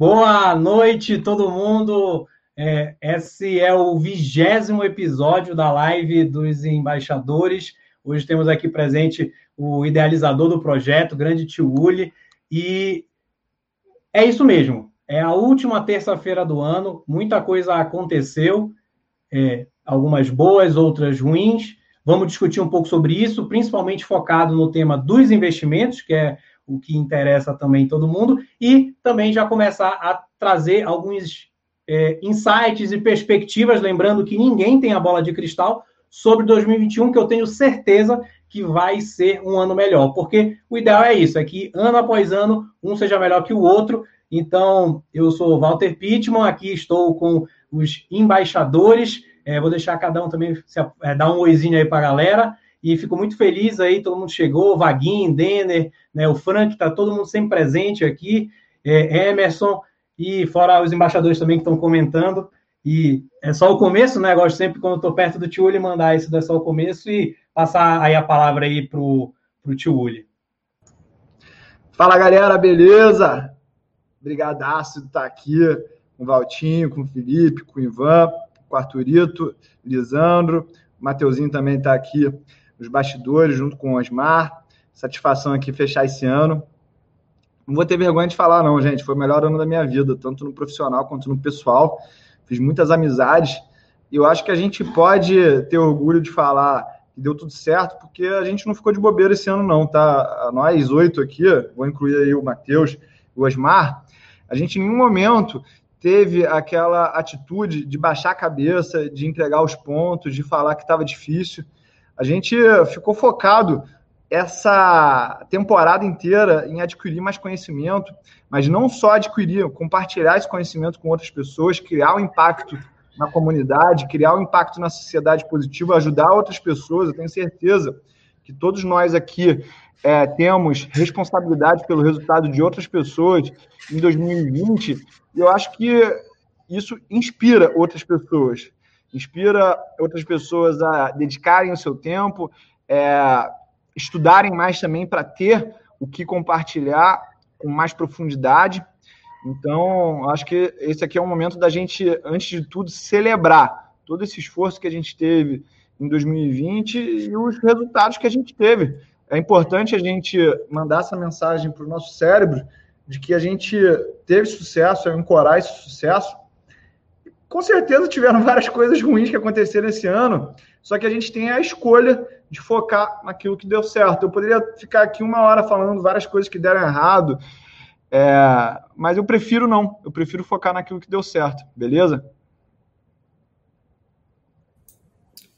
Boa noite, todo mundo. É, esse é o vigésimo episódio da live dos embaixadores. Hoje temos aqui presente o idealizador do projeto, grande tio Uli. E é isso mesmo. É a última terça-feira do ano. Muita coisa aconteceu, é, algumas boas, outras ruins. Vamos discutir um pouco sobre isso, principalmente focado no tema dos investimentos, que é o que interessa também todo mundo, e também já começar a trazer alguns é, insights e perspectivas, lembrando que ninguém tem a bola de cristal sobre 2021, que eu tenho certeza que vai ser um ano melhor, porque o ideal é isso, é que ano após ano um seja melhor que o outro. Então, eu sou Walter Pittman, aqui estou com os embaixadores, é, vou deixar cada um também se, é, dar um oizinho aí para a galera. E fico muito feliz aí, todo mundo chegou, Vaguinho, Denner, né, o Frank, está todo mundo sempre presente aqui, é, Emerson, e fora os embaixadores também que estão comentando. E é só o começo, né? Gosto sempre, quando estou perto do tio Uli, mandar isso é só o começo e passar aí a palavra aí para o tio Uli. Fala, galera, beleza? Obrigadaço de estar aqui com o Valtinho, com o Felipe, com o Ivan, com o Arthurito, Lisandro, o Mateuzinho também está aqui nos bastidores, junto com o Osmar. Satisfação aqui fechar esse ano. Não vou ter vergonha de falar, não, gente. Foi o melhor ano da minha vida, tanto no profissional quanto no pessoal. Fiz muitas amizades. E eu acho que a gente pode ter orgulho de falar que deu tudo certo, porque a gente não ficou de bobeira esse ano, não, tá? Nós oito aqui, vou incluir aí o Matheus o Osmar, a gente em nenhum momento teve aquela atitude de baixar a cabeça, de entregar os pontos, de falar que estava difícil. A gente ficou focado essa temporada inteira em adquirir mais conhecimento, mas não só adquirir, compartilhar esse conhecimento com outras pessoas, criar um impacto na comunidade, criar um impacto na sociedade positivo, ajudar outras pessoas. Eu tenho certeza que todos nós aqui é, temos responsabilidade pelo resultado de outras pessoas em 2020, e eu acho que isso inspira outras pessoas inspira outras pessoas a dedicarem o seu tempo, é, estudarem mais também para ter o que compartilhar com mais profundidade. Então, acho que esse aqui é o momento da gente, antes de tudo, celebrar todo esse esforço que a gente teve em 2020 e os resultados que a gente teve. É importante a gente mandar essa mensagem para o nosso cérebro de que a gente teve sucesso, é ancorar esse sucesso com certeza tiveram várias coisas ruins que aconteceram esse ano, só que a gente tem a escolha de focar naquilo que deu certo. Eu poderia ficar aqui uma hora falando várias coisas que deram errado, é, mas eu prefiro não. Eu prefiro focar naquilo que deu certo, beleza?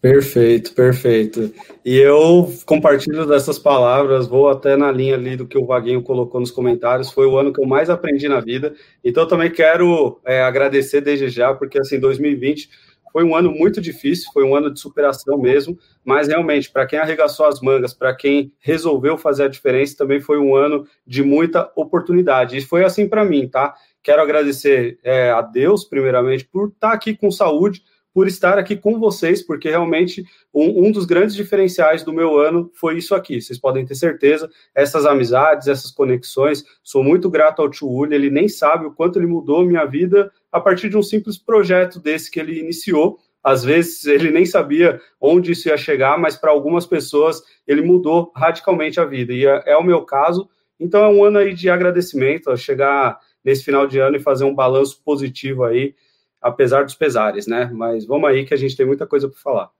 Perfeito, perfeito. E eu compartilho dessas palavras, vou até na linha ali do que o Vaguinho colocou nos comentários. Foi o ano que eu mais aprendi na vida. Então, também quero é, agradecer desde já, porque assim, 2020 foi um ano muito difícil, foi um ano de superação mesmo. Mas realmente, para quem arregaçou as mangas, para quem resolveu fazer a diferença, também foi um ano de muita oportunidade. E foi assim para mim, tá? Quero agradecer é, a Deus, primeiramente, por estar tá aqui com saúde por estar aqui com vocês, porque realmente um, um, dos grandes diferenciais do meu ano foi isso aqui. Vocês podem ter certeza, essas amizades, essas conexões. Sou muito grato ao tio Uli, ele nem sabe o quanto ele mudou minha vida a partir de um simples projeto desse que ele iniciou. Às vezes ele nem sabia onde isso ia chegar, mas para algumas pessoas ele mudou radicalmente a vida. E é, é o meu caso. Então é um ano aí de agradecimento, chegar nesse final de ano e fazer um balanço positivo aí apesar dos pesares, né? Mas vamos aí que a gente tem muita coisa para falar.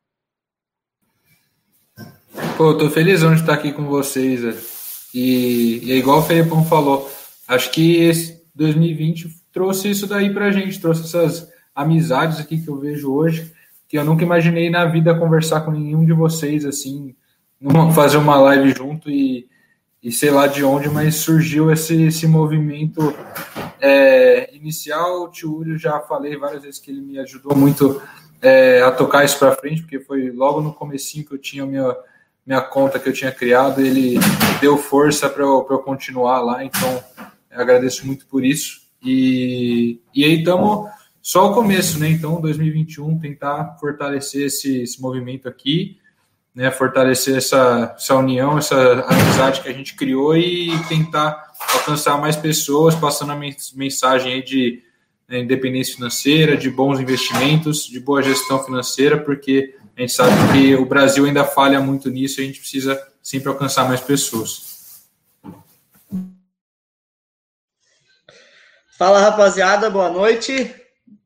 Pô, tô felizão de estar aqui com vocês. E, e é igual o Felipão falou, acho que esse 2020 trouxe isso daí pra gente, trouxe essas amizades aqui que eu vejo hoje, que eu nunca imaginei na vida conversar com nenhum de vocês, assim, fazer uma live junto e, e sei lá de onde, mas surgiu esse, esse movimento é, inicial. O tio já falei várias vezes que ele me ajudou muito é, a tocar isso para frente, porque foi logo no comecinho que eu tinha minha, minha conta que eu tinha criado, ele deu força para eu, eu continuar lá, então agradeço muito por isso. E, e aí estamos só o começo, né? Então, 2021, tentar fortalecer esse, esse movimento aqui né, fortalecer essa, essa união, essa amizade que a gente criou e tentar alcançar mais pessoas, passando a mensagem aí de né, independência financeira, de bons investimentos, de boa gestão financeira, porque a gente sabe que o Brasil ainda falha muito nisso e a gente precisa sempre alcançar mais pessoas. Fala rapaziada, boa noite.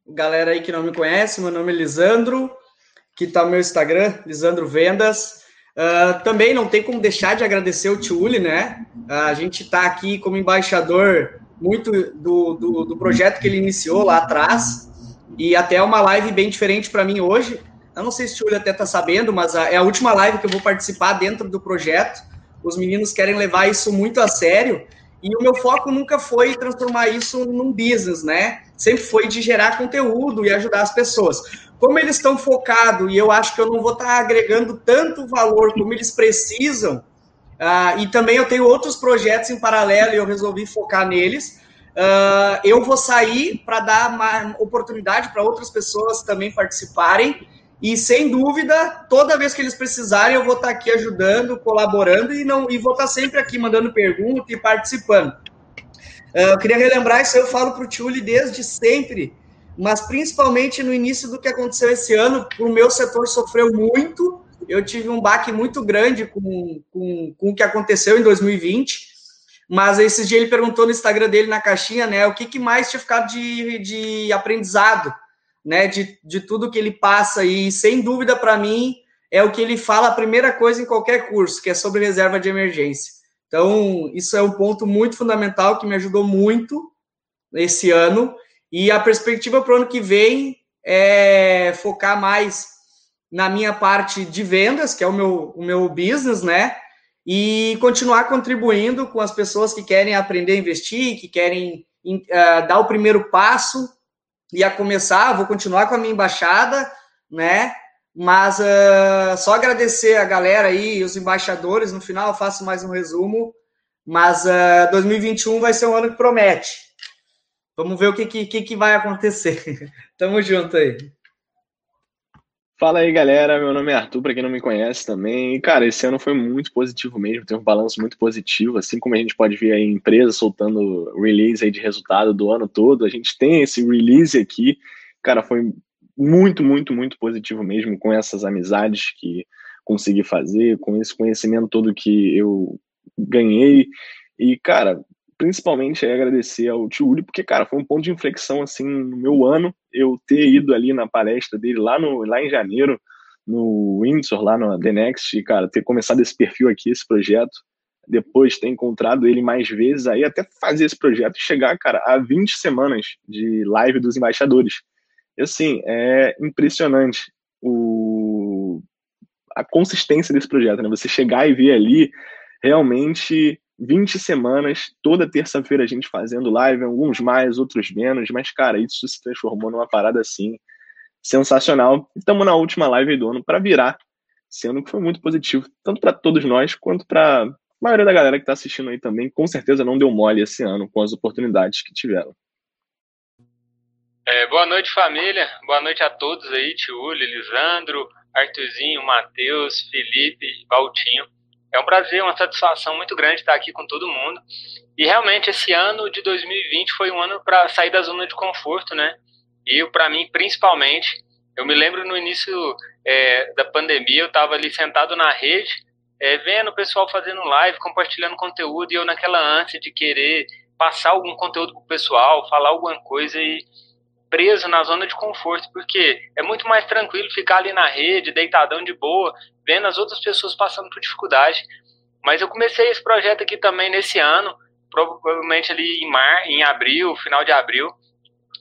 Galera aí que não me conhece, meu nome é Lisandro, que está no meu Instagram, Lisandro Vendas. Uh, também não tem como deixar de agradecer o Tiuli, né? Uh, a gente está aqui como embaixador muito do, do, do, projeto que ele iniciou lá atrás e até uma live bem diferente para mim hoje. Eu não sei se o Tiuli até está sabendo, mas a, é a última live que eu vou participar dentro do projeto. Os meninos querem levar isso muito a sério e o meu foco nunca foi transformar isso num business, né? Sempre foi de gerar conteúdo e ajudar as pessoas como eles estão focados e eu acho que eu não vou estar tá agregando tanto valor como eles precisam, uh, e também eu tenho outros projetos em paralelo e eu resolvi focar neles. Uh, eu vou sair para dar uma oportunidade para outras pessoas também participarem. E sem dúvida, toda vez que eles precisarem, eu vou estar aqui ajudando, colaborando e não e vou estar sempre aqui mandando pergunta e participando. Uh, eu queria relembrar isso, eu falo para o Tchuli desde sempre mas principalmente no início do que aconteceu esse ano, o meu setor sofreu muito. Eu tive um baque muito grande com, com, com o que aconteceu em 2020. Mas esses dias ele perguntou no Instagram dele, na caixinha, né, o que, que mais tinha ficado de, de aprendizado, né, de, de tudo que ele passa. E sem dúvida, para mim, é o que ele fala a primeira coisa em qualquer curso, que é sobre reserva de emergência. Então, isso é um ponto muito fundamental que me ajudou muito esse ano e a perspectiva para o ano que vem é focar mais na minha parte de vendas, que é o meu, o meu business, né? E continuar contribuindo com as pessoas que querem aprender a investir, que querem uh, dar o primeiro passo e a começar. Vou continuar com a minha embaixada, né? Mas uh, só agradecer a galera aí, os embaixadores. No final, eu faço mais um resumo. Mas uh, ah, 2021 vai ser um ano que promete. Vamos ver o que, que, que vai acontecer. Tamo junto aí. Fala aí, galera. Meu nome é Arthur, para quem não me conhece também. E, cara, esse ano foi muito positivo mesmo, tem um balanço muito positivo, assim como a gente pode ver aí empresas soltando release aí de resultado do ano todo. A gente tem esse release aqui. Cara, foi muito, muito, muito positivo mesmo com essas amizades que consegui fazer, com esse conhecimento todo que eu ganhei. E, cara, principalmente agradecer ao tio Uli, porque, cara, foi um ponto de inflexão, assim, no meu ano, eu ter ido ali na palestra dele lá, no, lá em janeiro, no Windsor, lá no The Next, e, cara, ter começado esse perfil aqui, esse projeto, depois ter encontrado ele mais vezes, aí até fazer esse projeto e chegar, cara, a 20 semanas de live dos embaixadores. E, assim, é impressionante o, a consistência desse projeto, né? Você chegar e ver ali realmente 20 semanas, toda terça-feira a gente fazendo live, alguns mais, outros menos, mas, cara, isso se transformou numa parada assim sensacional. Estamos na última live do ano para virar, sendo que foi muito positivo, tanto para todos nós quanto para a maioria da galera que está assistindo aí também. Com certeza não deu mole esse ano com as oportunidades que tiveram. É, boa noite, família. Boa noite a todos aí, Tiúlio, Lisandro, Arthurzinho, Matheus, Felipe, Valtinho. É um prazer, uma satisfação muito grande estar aqui com todo mundo. E realmente esse ano de 2020 foi um ano para sair da zona de conforto, né? E para mim, principalmente, eu me lembro no início é, da pandemia, eu estava ali sentado na rede, é, vendo o pessoal fazendo live, compartilhando conteúdo, e eu naquela ânsia de querer passar algum conteúdo para o pessoal, falar alguma coisa e preso na zona de conforto, porque é muito mais tranquilo ficar ali na rede, deitadão de boa, vendo as outras pessoas passando por dificuldade. Mas eu comecei esse projeto aqui também nesse ano, provavelmente ali em mar, em abril, final de abril,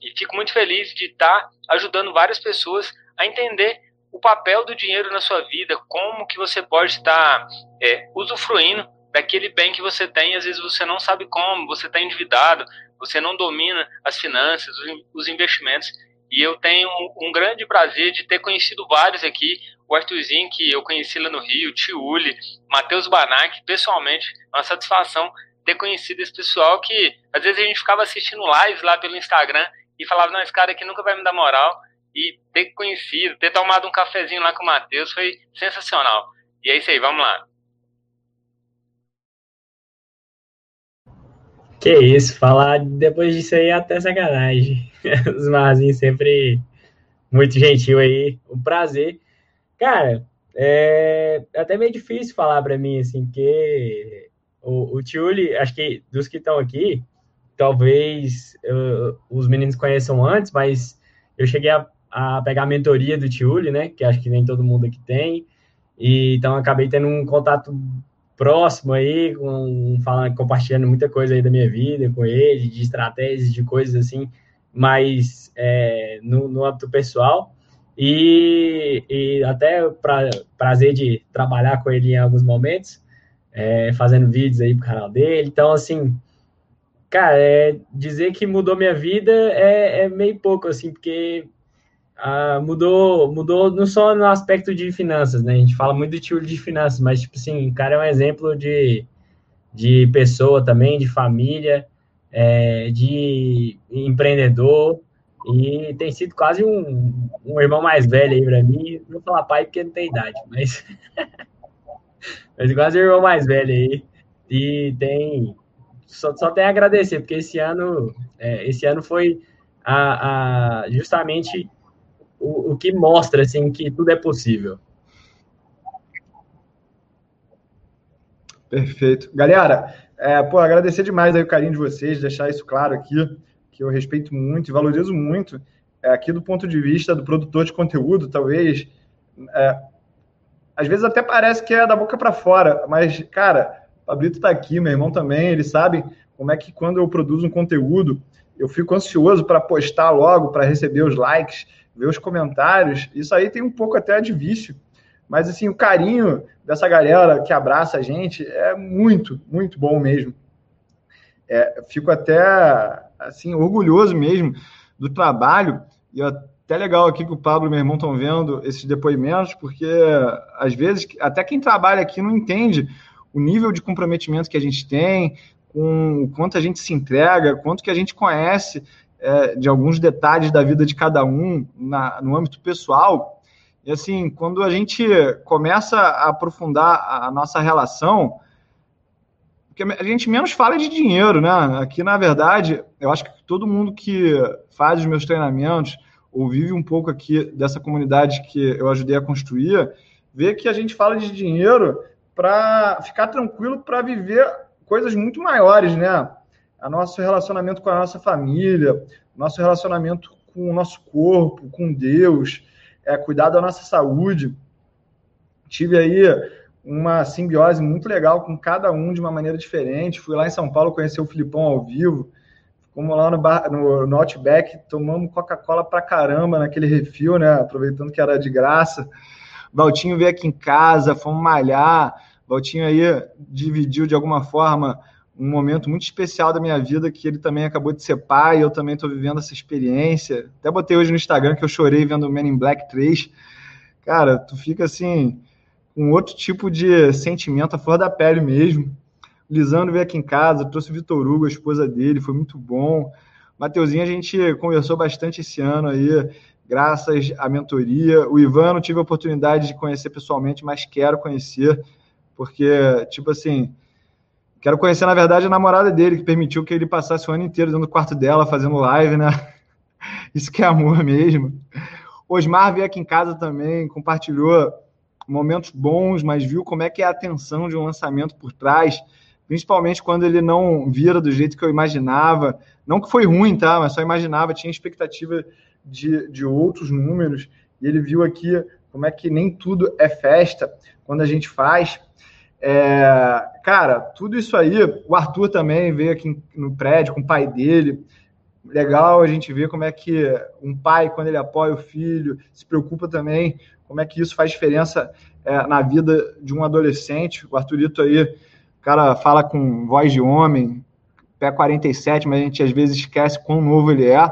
e fico muito feliz de estar ajudando várias pessoas a entender o papel do dinheiro na sua vida, como que você pode estar é, usufruindo daquele bem que você tem, às vezes você não sabe como, você está endividado, você não domina as finanças, os investimentos. E eu tenho um grande prazer de ter conhecido vários aqui, o Arthurzinho, que eu conheci lá no Rio, Tiuli, Matheus Banac, pessoalmente, uma satisfação ter conhecido esse pessoal que às vezes a gente ficava assistindo lives lá pelo Instagram e falava, não, esse cara aqui nunca vai me dar moral. E ter conhecido, ter tomado um cafezinho lá com o Matheus foi sensacional. E é isso aí, vamos lá. Que isso, falar depois disso aí é até sacanagem. Os Marzinhos sempre muito gentil aí, um prazer. Cara, é até meio difícil falar para mim, assim, porque o, o Tiuli, acho que dos que estão aqui, talvez uh, os meninos conheçam antes, mas eu cheguei a, a pegar a mentoria do Tiuli, né, que acho que nem todo mundo aqui tem, e então acabei tendo um contato próximo aí, com, falando, compartilhando muita coisa aí da minha vida com ele, de estratégias, de coisas assim, mas é, no, no âmbito pessoal. E, e até pra, prazer de trabalhar com ele em alguns momentos, é, fazendo vídeos aí pro canal dele. Então, assim, cara, é, dizer que mudou minha vida é, é meio pouco, assim, porque ah, mudou, mudou não só no aspecto de finanças, né? A gente fala muito do tio de finanças, mas, tipo assim, o cara é um exemplo de, de pessoa também, de família, é, de empreendedor, e tem sido quase um, um irmão mais velho aí para mim. Não vou falar pai porque não tem idade, mas, mas quase um irmão mais velho aí. E tem. Só, só tem a agradecer, porque esse ano, é, esse ano foi a, a justamente o, o que mostra assim que tudo é possível. Perfeito. Galera, é, pô, agradecer demais aí o carinho de vocês, deixar isso claro aqui, que eu respeito muito e valorizo muito. É, aqui do ponto de vista do produtor de conteúdo, talvez, é, às vezes até parece que é da boca para fora, mas, cara, o Pablito está aqui, meu irmão também, eles sabem como é que quando eu produzo um conteúdo, eu fico ansioso para postar logo, para receber os likes, ver os comentários. Isso aí tem um pouco até de vício. Mas, assim, o carinho dessa galera que abraça a gente é muito, muito bom mesmo. É, fico até, assim, orgulhoso mesmo do trabalho. E até legal aqui que o Pablo e meu irmão estão vendo esses depoimentos, porque, às vezes, até quem trabalha aqui não entende o nível de comprometimento que a gente tem, com o quanto a gente se entrega, quanto que a gente conhece é, de alguns detalhes da vida de cada um na, no âmbito pessoal. E assim, quando a gente começa a aprofundar a nossa relação, porque a gente menos fala de dinheiro, né? Aqui, na verdade, eu acho que todo mundo que faz os meus treinamentos ou vive um pouco aqui dessa comunidade que eu ajudei a construir, vê que a gente fala de dinheiro para ficar tranquilo para viver coisas muito maiores, né? A nosso relacionamento com a nossa família, nosso relacionamento com o nosso corpo, com Deus, é, cuidar da nossa saúde. Tive aí uma simbiose muito legal com cada um de uma maneira diferente. Fui lá em São Paulo conhecer o Filipão ao vivo. Fomos lá no, bar, no, no Outback, tomamos Coca-Cola pra caramba naquele refil, né? Aproveitando que era de graça. Valtinho veio aqui em casa, fomos malhar. Valtinho aí dividiu de alguma forma um momento muito especial da minha vida, que ele também acabou de ser pai, eu também estou vivendo essa experiência. Até botei hoje no Instagram que eu chorei vendo o Men in Black 3. Cara, tu fica assim, com outro tipo de sentimento, a flor da pele mesmo. Lisandro veio aqui em casa, trouxe o Vitor Hugo, a esposa dele, foi muito bom. Mateuzinho, a gente conversou bastante esse ano aí, graças à mentoria. O Ivan não tive a oportunidade de conhecer pessoalmente, mas quero conhecer, porque, tipo assim, Quero conhecer, na verdade, a namorada dele, que permitiu que ele passasse o ano inteiro dentro do quarto dela, fazendo live, né? Isso que é amor mesmo. Osmar veio aqui em casa também, compartilhou momentos bons, mas viu como é que é a atenção de um lançamento por trás, principalmente quando ele não vira do jeito que eu imaginava. Não que foi ruim, tá? Mas só imaginava, tinha expectativa de, de outros números, e ele viu aqui como é que nem tudo é festa quando a gente faz. É, cara, tudo isso aí, o Arthur também veio aqui no prédio com o pai dele. Legal a gente ver como é que um pai, quando ele apoia o filho, se preocupa também, como é que isso faz diferença é, na vida de um adolescente. O Arthurito aí, cara fala com voz de homem, pé 47, mas a gente às vezes esquece quão novo ele é,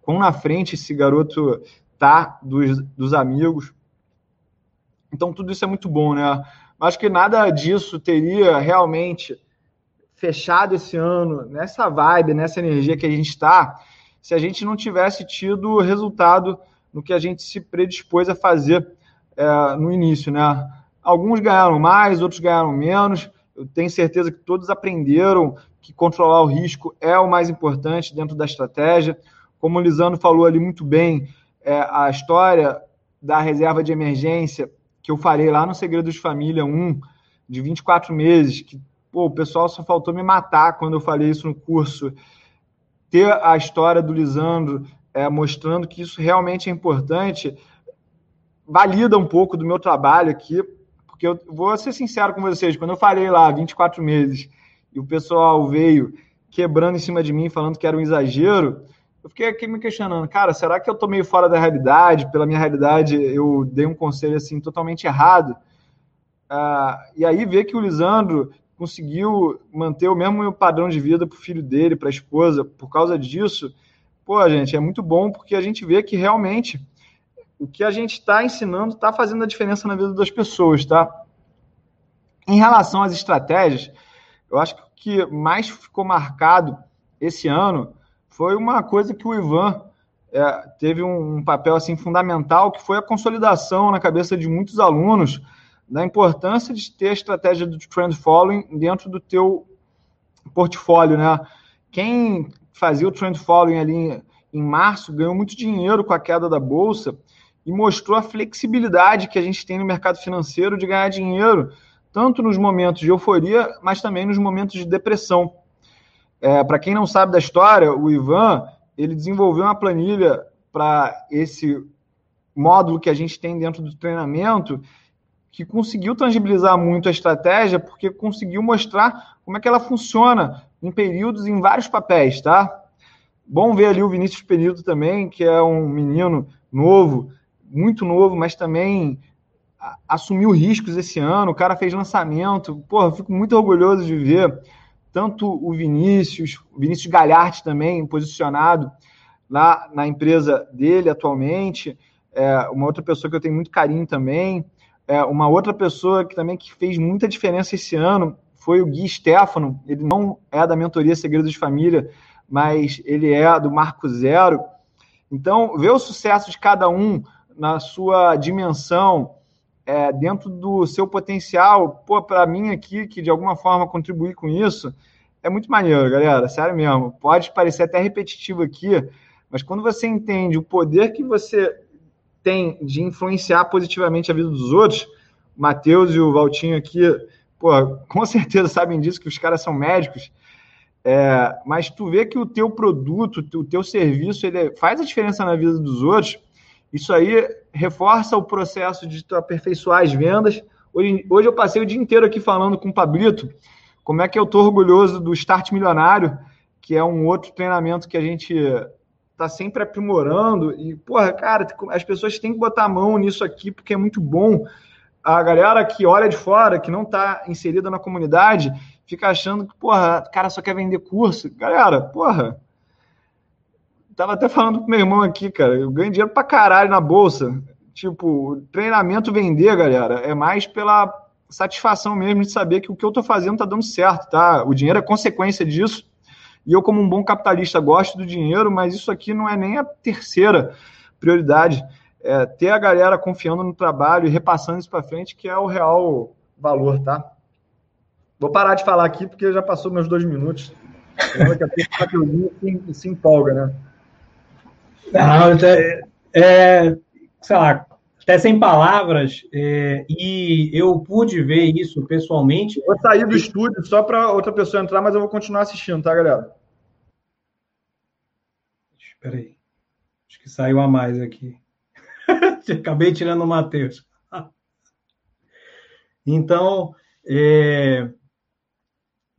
quão na frente esse garoto tá dos, dos amigos. Então, tudo isso é muito bom, né? Acho que nada disso teria realmente fechado esse ano nessa vibe, nessa energia que a gente está, se a gente não tivesse tido resultado no que a gente se predispôs a fazer é, no início, né? Alguns ganharam mais, outros ganharam menos. Eu tenho certeza que todos aprenderam que controlar o risco é o mais importante dentro da estratégia. Como o Lisandro falou ali muito bem, é, a história da reserva de emergência que eu falei lá no Segredos de Família 1, de 24 meses, que pô, o pessoal só faltou me matar quando eu falei isso no curso. Ter a história do Lisandro é, mostrando que isso realmente é importante, valida um pouco do meu trabalho aqui, porque eu vou ser sincero com vocês, quando eu falei lá 24 meses e o pessoal veio quebrando em cima de mim, falando que era um exagero, eu fiquei aqui me questionando, cara, será que eu tô meio fora da realidade? Pela minha realidade, eu dei um conselho assim totalmente errado. Ah, e aí ver que o Lisandro conseguiu manter o mesmo padrão de vida para o filho dele, para a esposa, por causa disso, pô, gente, é muito bom porque a gente vê que realmente o que a gente está ensinando está fazendo a diferença na vida das pessoas, tá? Em relação às estratégias, eu acho que o que mais ficou marcado esse ano foi uma coisa que o Ivan é, teve um, papel assim fundamental, que foi a consolidação na cabeça de muitos alunos da importância de ter a estratégia do trend following dentro do teu portfólio, né? Quem fazia o trend following ali em, em março ganhou muito dinheiro com a queda da bolsa e mostrou a flexibilidade que a gente tem no mercado financeiro de ganhar dinheiro, tanto nos momentos de euforia, mas também nos momentos de depressão. É, para quem não sabe da história, o Ivan ele desenvolveu uma planilha para esse módulo que a gente tem dentro do treinamento que conseguiu tangibilizar muito a estratégia, porque conseguiu mostrar como é que ela funciona em períodos, em vários papéis, tá? Bom ver ali o Vinícius Período também, que é um menino novo, muito novo, mas também assumiu riscos esse ano. O cara fez lançamento. Porra, fico muito orgulhoso de ver tanto o Vinícius, Vinícius Galhardi também posicionado lá na empresa dele atualmente. É, uma outra pessoa que eu tenho muito carinho também. É, uma outra pessoa que também que fez muita diferença esse ano foi o Gui Stefano. Ele não é da mentoria Segredos de Família, mas ele é do Marco Zero. Então, ver o sucesso de cada um na sua dimensão, é, dentro do seu potencial, pô, para mim aqui, que de alguma forma contribuir com isso, é muito maneiro, galera, sério mesmo. Pode parecer até repetitivo aqui, mas quando você entende o poder que você tem de influenciar positivamente a vida dos outros, o Matheus e o Valtinho aqui, pô, com certeza sabem disso, que os caras são médicos, é, mas tu vê que o teu produto, o teu serviço, ele faz a diferença na vida dos outros, isso aí reforça o processo de aperfeiçoar as vendas. Hoje, hoje eu passei o dia inteiro aqui falando com o Pablito como é que eu estou orgulhoso do Start Milionário, que é um outro treinamento que a gente está sempre aprimorando. E, porra, cara, as pessoas têm que botar a mão nisso aqui, porque é muito bom. A galera que olha de fora, que não está inserida na comunidade, fica achando que, porra, cara só quer vender curso. Galera, porra, tava até falando com meu irmão aqui, cara, eu ganho dinheiro pra caralho na bolsa. Tipo, treinamento vender, galera, é mais pela satisfação mesmo de saber que o que eu tô fazendo tá dando certo, tá? O dinheiro é consequência disso. E eu, como um bom capitalista, gosto do dinheiro, mas isso aqui não é nem a terceira prioridade. É ter a galera confiando no trabalho e repassando isso para frente, que é o real valor, tá? Vou parar de falar aqui, porque já passou meus dois minutos. Daqui a pouco se, se empolga, né? Não, é, é, sei lá, até sem palavras, é, e eu pude ver isso pessoalmente. Vou sair do estúdio só para outra pessoa entrar, mas eu vou continuar assistindo, tá, galera? Espera aí. Acho que saiu a mais aqui. Acabei tirando o Matheus. então, é,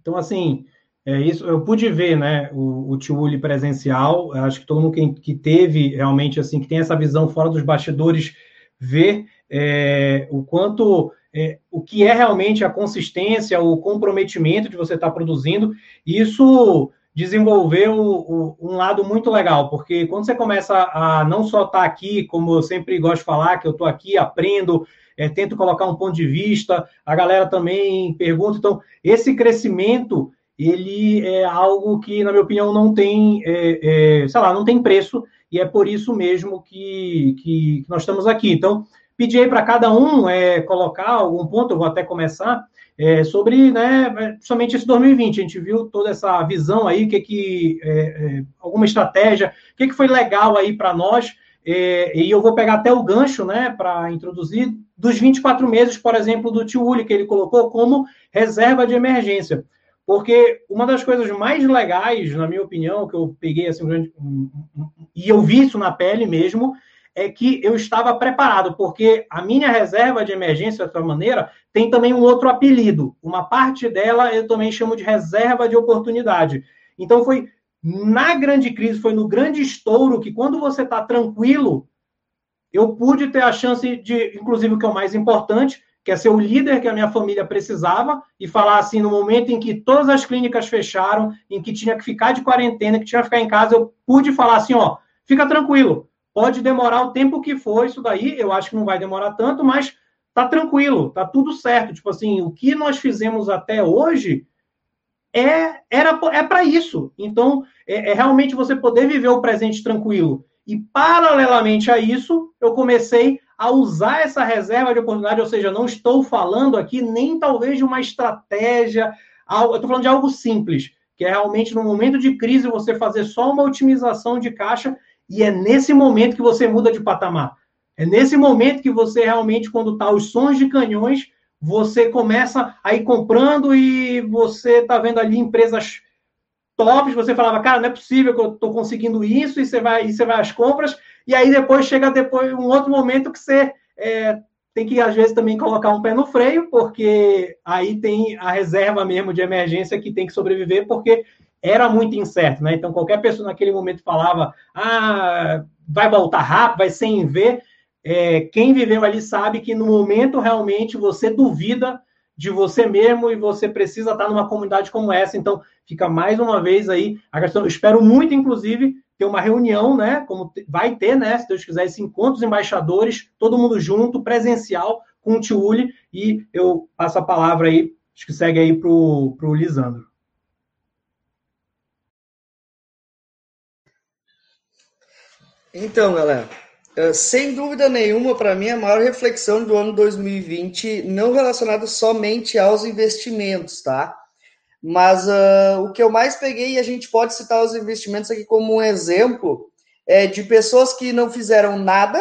então, assim, é isso, eu pude ver, né, o, o Tiuli presencial, acho que todo mundo que, que, teve realmente, assim, que tem essa visão fora dos bastidores, vê é, o quanto, é, o que é realmente a consistência, o comprometimento de você estar tá produzindo, isso desenvolveu o, um lado muito legal, porque quando você começa a não só estar tá aqui, como eu sempre gosto de falar, que eu estou aqui, aprendo, é, tento colocar um ponto de vista, a galera também pergunta, então, esse crescimento ele é algo que, na minha opinião, não tem, é, é, sei lá, não tem preço, e é por isso mesmo que, que, que, nós estamos aqui. Então, pedir aí para cada um é, colocar algum ponto, eu vou até começar, é, sobre, né, somente esse 2020, a gente viu toda essa visão aí, que que, é, é, alguma estratégia, o que, que foi legal aí para nós, é, e eu vou pegar até o gancho, né, para introduzir, dos 24 meses, por exemplo, do Tio Uli, que ele colocou como reserva de emergência. Porque uma das coisas mais legais, na minha opinião, que eu peguei assim, e eu vi isso na pele mesmo, é que eu estava preparado, porque a minha reserva de emergência, de outra maneira, tem também um outro apelido. Uma parte dela eu também chamo de reserva de oportunidade. Então foi na grande crise, foi no grande estouro que quando você está tranquilo, eu pude ter a chance de, inclusive o que é o mais importante, que é ser o líder que a minha família precisava e falar assim, no momento em que todas as clínicas fecharam, em que tinha que ficar de quarentena, que tinha que ficar em casa, eu pude falar assim, ó, fica tranquilo, pode demorar o tempo que for isso daí, eu acho que não vai demorar tanto, mas tá tranquilo, tá tudo certo. Tipo assim, o que nós fizemos até hoje é era é para isso. Então, é, é realmente você poder viver o presente tranquilo. E paralelamente a isso, eu comecei a usar essa reserva de oportunidade, ou seja, não estou falando aqui nem talvez de uma estratégia, eu estou falando de algo simples, que é realmente no momento de crise você fazer só uma otimização de caixa e é nesse momento que você muda de patamar. É nesse momento que você realmente, quando tá os sons de canhões, você começa a ir comprando e você está vendo ali empresas tops, você falava, cara, não é possível que eu estou conseguindo isso, e você vai, e você vai às compras, e aí depois chega depois um outro momento que você é, tem que, às vezes, também colocar um pé no freio, porque aí tem a reserva mesmo de emergência que tem que sobreviver, porque era muito incerto, né? Então, qualquer pessoa naquele momento falava, ah, vai voltar rápido, vai sem ver. É, quem viveu ali sabe que no momento realmente você duvida de você mesmo e você precisa estar numa comunidade como essa. Então, fica mais uma vez aí a questão. Eu espero muito, inclusive, ter uma reunião, né? Como vai ter, né? Se Deus quiser, esse encontro dos embaixadores, todo mundo junto, presencial, com o Tiuli, e eu passo a palavra aí, acho que segue aí para o Lisandro. Então, galera, eh, sem dúvida nenhuma, para mim, a maior reflexão do ano 2020, não relacionada somente aos investimentos, tá? Mas uh, o que eu mais peguei, e a gente pode citar os investimentos aqui como um exemplo, é de pessoas que não fizeram nada,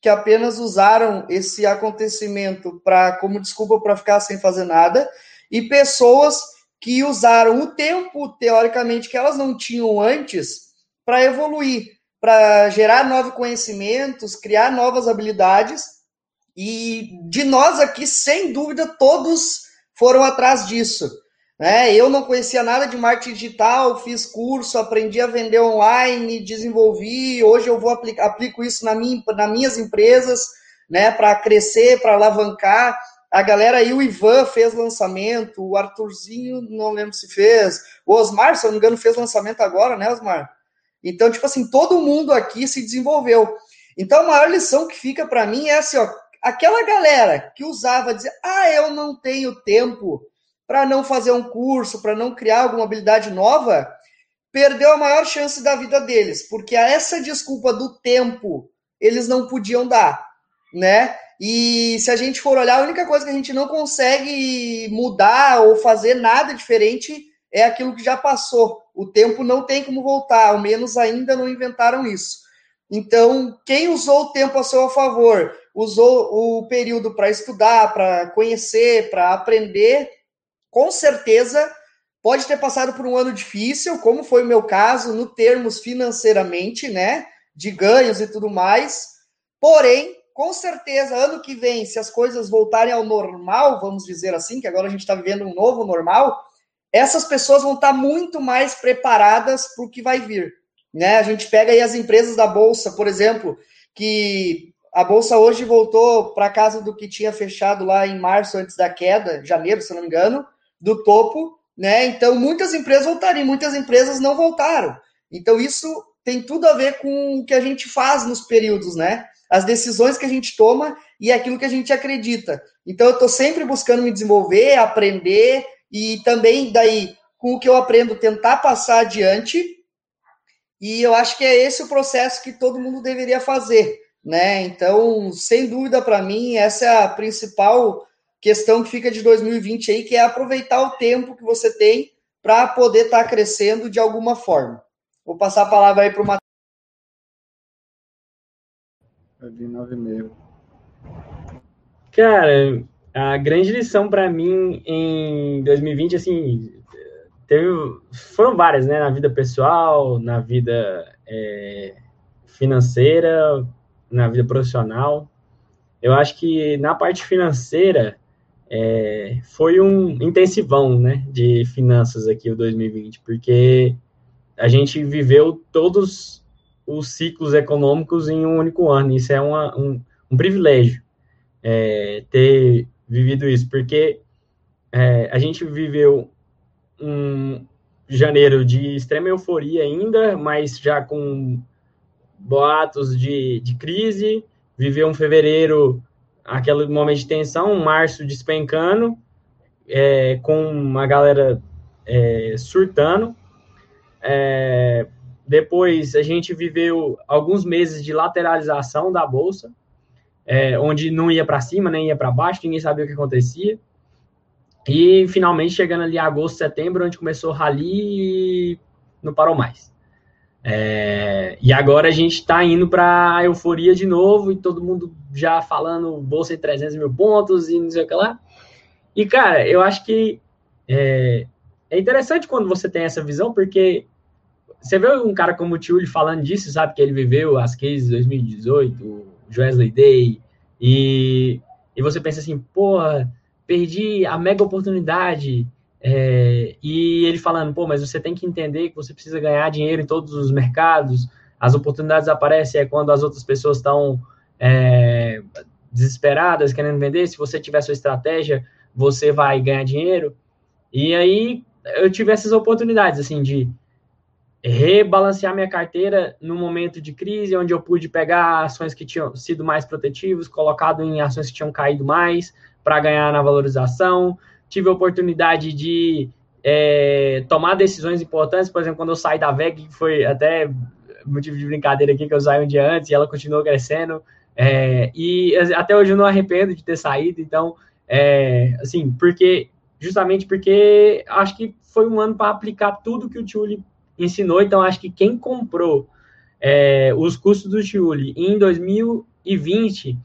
que apenas usaram esse acontecimento para como desculpa para ficar sem fazer nada, e pessoas que usaram o tempo, teoricamente, que elas não tinham antes para evoluir, para gerar novos conhecimentos, criar novas habilidades. E de nós aqui, sem dúvida, todos foram atrás disso. Né? Eu não conhecia nada de marketing digital, fiz curso, aprendi a vender online, desenvolvi. Hoje eu vou aplico isso na minha, nas minhas empresas, né, para crescer, para alavancar. A galera aí, o Ivan fez lançamento, o Arthurzinho, não lembro se fez. O Osmar, se eu não me engano, fez lançamento agora, né, Osmar? Então, tipo assim, todo mundo aqui se desenvolveu. Então, a maior lição que fica para mim é assim, ó, aquela galera que usava dizer, ah, eu não tenho tempo, para não fazer um curso, para não criar alguma habilidade nova, perdeu a maior chance da vida deles, porque a essa desculpa do tempo eles não podiam dar, né? E se a gente for olhar, a única coisa que a gente não consegue mudar ou fazer nada diferente é aquilo que já passou. O tempo não tem como voltar, ao menos ainda não inventaram isso. Então, quem usou o tempo a seu favor, usou o período para estudar, para conhecer, para aprender, com certeza pode ter passado por um ano difícil, como foi o meu caso, no termos financeiramente, né? De ganhos e tudo mais. Porém, com certeza, ano que vem, se as coisas voltarem ao normal, vamos dizer assim, que agora a gente está vivendo um novo normal, essas pessoas vão estar tá muito mais preparadas para o que vai vir. Né? A gente pega aí as empresas da Bolsa, por exemplo, que a Bolsa hoje voltou para casa do que tinha fechado lá em março, antes da queda, janeiro, se não me engano, do topo, né? Então, muitas empresas voltariam, muitas empresas não voltaram. Então, isso tem tudo a ver com o que a gente faz nos períodos, né? As decisões que a gente toma e aquilo que a gente acredita. Então, eu estou sempre buscando me desenvolver, aprender e também, daí, com o que eu aprendo, tentar passar adiante. E eu acho que é esse o processo que todo mundo deveria fazer. né? Então, sem dúvida para mim, essa é a principal questão que fica de 2020 aí, que é aproveitar o tempo que você tem para poder estar tá crescendo de alguma forma. Vou passar a palavra aí para o Matheus. Cara, a grande lição para mim em 2020, assim, teve, foram várias, né? Na vida pessoal, na vida é, financeira, na vida profissional. Eu acho que na parte financeira é, foi um intensivão, né? De finanças aqui o 2020, porque a gente viveu todos os ciclos econômicos em um único ano. Isso é uma, um, um privilégio é, ter vivido isso, porque é, a gente viveu um janeiro de extrema euforia ainda, mas já com boatos de, de crise, viveu um fevereiro, aquele momento de tensão, março despencando, é, com uma galera é, surtando. É, depois a gente viveu alguns meses de lateralização da bolsa, é, onde não ia para cima, nem ia para baixo, ninguém sabia o que acontecia. E finalmente chegando ali agosto, setembro, onde começou o rally e não parou mais. É, e agora a gente está indo para a euforia de novo e todo mundo já falando bolsa em 300 mil pontos e não sei o que lá. E cara, eu acho que é, é interessante quando você tem essa visão, porque você vê um cara como o Tiuli falando disso, sabe? Que ele viveu as cases de 2018, o Wesley Day, e, e você pensa assim, porra, perdi a mega oportunidade. É, e ele falando, pô, mas você tem que entender que você precisa ganhar dinheiro em todos os mercados. As oportunidades aparecem é quando as outras pessoas estão é, desesperadas, querendo vender. Se você tiver sua estratégia, você vai ganhar dinheiro. E aí eu tive essas oportunidades, assim, de rebalancear minha carteira no momento de crise, onde eu pude pegar ações que tinham sido mais protetivas, colocado em ações que tinham caído mais, para ganhar na valorização. Tive a oportunidade de é, tomar decisões importantes, por exemplo, quando eu saí da VEG, que foi até motivo de brincadeira aqui, que eu saí um dia antes e ela continuou crescendo. É, e até hoje eu não arrependo de ter saído, então, é, assim, porque justamente porque acho que foi um ano para aplicar tudo que o Tuli ensinou, então acho que quem comprou é, os custos do Tuli em 2020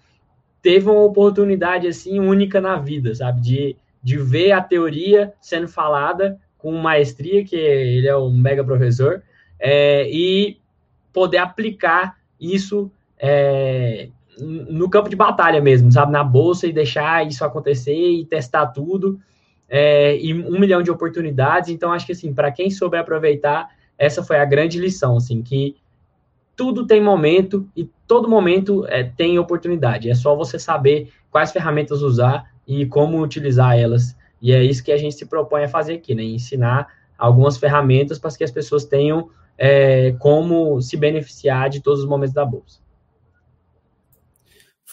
teve uma oportunidade assim única na vida, sabe? De, de ver a teoria sendo falada com maestria, que ele é um mega professor, é, e poder aplicar isso é, no campo de batalha mesmo, sabe? Na bolsa e deixar isso acontecer e testar tudo. É, e um milhão de oportunidades. Então, acho que assim, para quem souber aproveitar, essa foi a grande lição, assim, que tudo tem momento e todo momento é, tem oportunidade. É só você saber quais ferramentas usar e como utilizar elas. E é isso que a gente se propõe a fazer aqui, né? Ensinar algumas ferramentas para que as pessoas tenham é, como se beneficiar de todos os momentos da bolsa.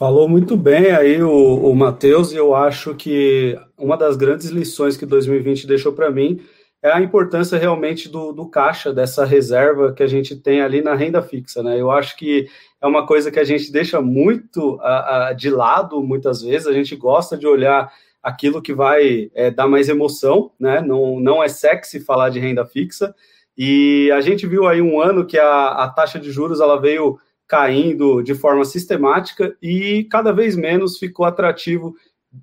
Falou muito bem aí o, o Matheus, e eu acho que uma das grandes lições que 2020 deixou para mim é a importância realmente do, do caixa, dessa reserva que a gente tem ali na renda fixa, né? Eu acho que é uma coisa que a gente deixa muito a, a, de lado muitas vezes, a gente gosta de olhar aquilo que vai é, dar mais emoção, né? Não, não é sexy falar de renda fixa, e a gente viu aí um ano que a, a taxa de juros ela veio caindo de forma sistemática e cada vez menos ficou atrativo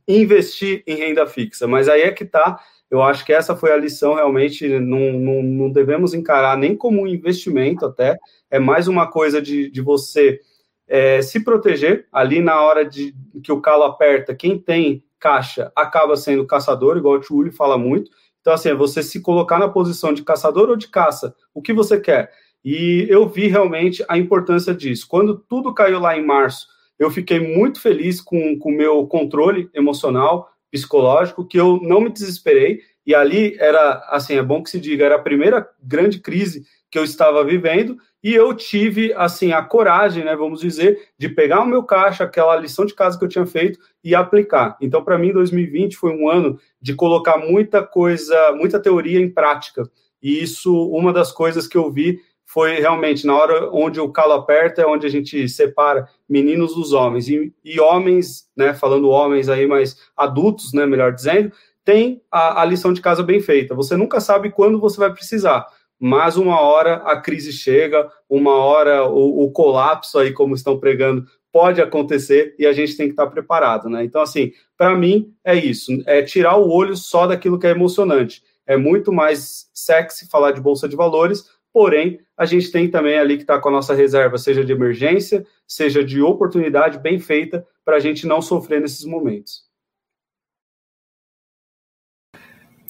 investir em renda fixa. Mas aí é que está eu acho que essa foi a lição realmente, não, não, não devemos encarar nem como um investimento até, é mais uma coisa de, de você é, se proteger ali na hora de que o calo aperta, quem tem caixa acaba sendo caçador, igual o Tchuli fala muito. Então, assim, é você se colocar na posição de caçador ou de caça, o que você quer. E eu vi realmente a importância disso. Quando tudo caiu lá em março, eu fiquei muito feliz com o meu controle emocional, psicológico que eu não me desesperei. E ali era assim é bom que se diga era a primeira grande crise que eu estava vivendo. E eu tive assim a coragem né vamos dizer de pegar o meu caixa aquela lição de casa que eu tinha feito e aplicar. Então para mim 2020 foi um ano de colocar muita coisa muita teoria em prática. E isso uma das coisas que eu vi foi realmente na hora onde o calo aperta, é onde a gente separa meninos dos homens. E, e homens, né, falando homens aí, mas adultos, né, melhor dizendo, tem a, a lição de casa bem feita. Você nunca sabe quando você vai precisar mas uma hora a crise chega, uma hora o, o, colapso aí, como estão pregando, pode acontecer e a gente tem que estar preparado, né? Então, assim, para mim é isso, é tirar o olho só daquilo que é emocionante. É muito mais sexy falar de bolsa de valores, porém, a gente tem também ali que está com a nossa reserva, seja de emergência, seja de oportunidade bem feita, para a gente não sofrer nesses momentos.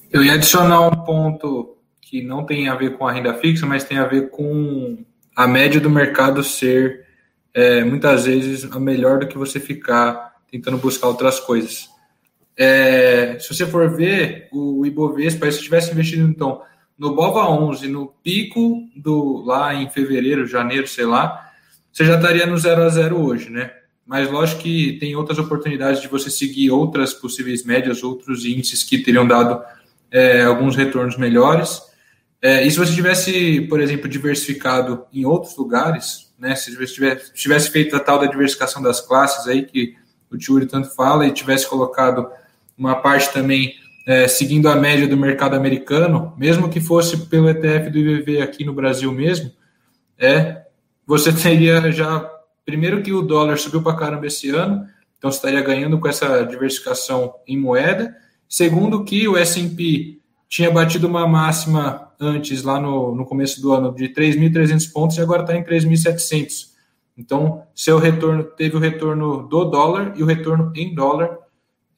Eu ia adicionar um ponto que não tem a ver com a renda fixa, mas tem a ver com a média do mercado ser é, muitas vezes a melhor do que você ficar tentando buscar outras coisas. É, se você for ver o Ibovespa, se tivesse investido então no Bova 11, no pico do lá em fevereiro, janeiro, sei lá, você já estaria no 0 a 0 hoje, né? Mas lógico que tem outras oportunidades de você seguir outras possíveis médias, outros índices que teriam dado é, alguns retornos melhores. É, e se você tivesse, por exemplo, diversificado em outros lugares, né? Se tivesse, tivesse feito a tal da diversificação das classes aí que o Tiuri tanto fala e tivesse colocado uma parte também é, seguindo a média do mercado americano, mesmo que fosse pelo ETF do IVV aqui no Brasil mesmo, é você teria já primeiro que o dólar subiu para caramba esse ano, então você estaria ganhando com essa diversificação em moeda. Segundo que o S&P tinha batido uma máxima antes, lá no, no começo do ano, de 3.300 pontos e agora está em 3.700. Então, seu retorno teve o retorno do dólar e o retorno em dólar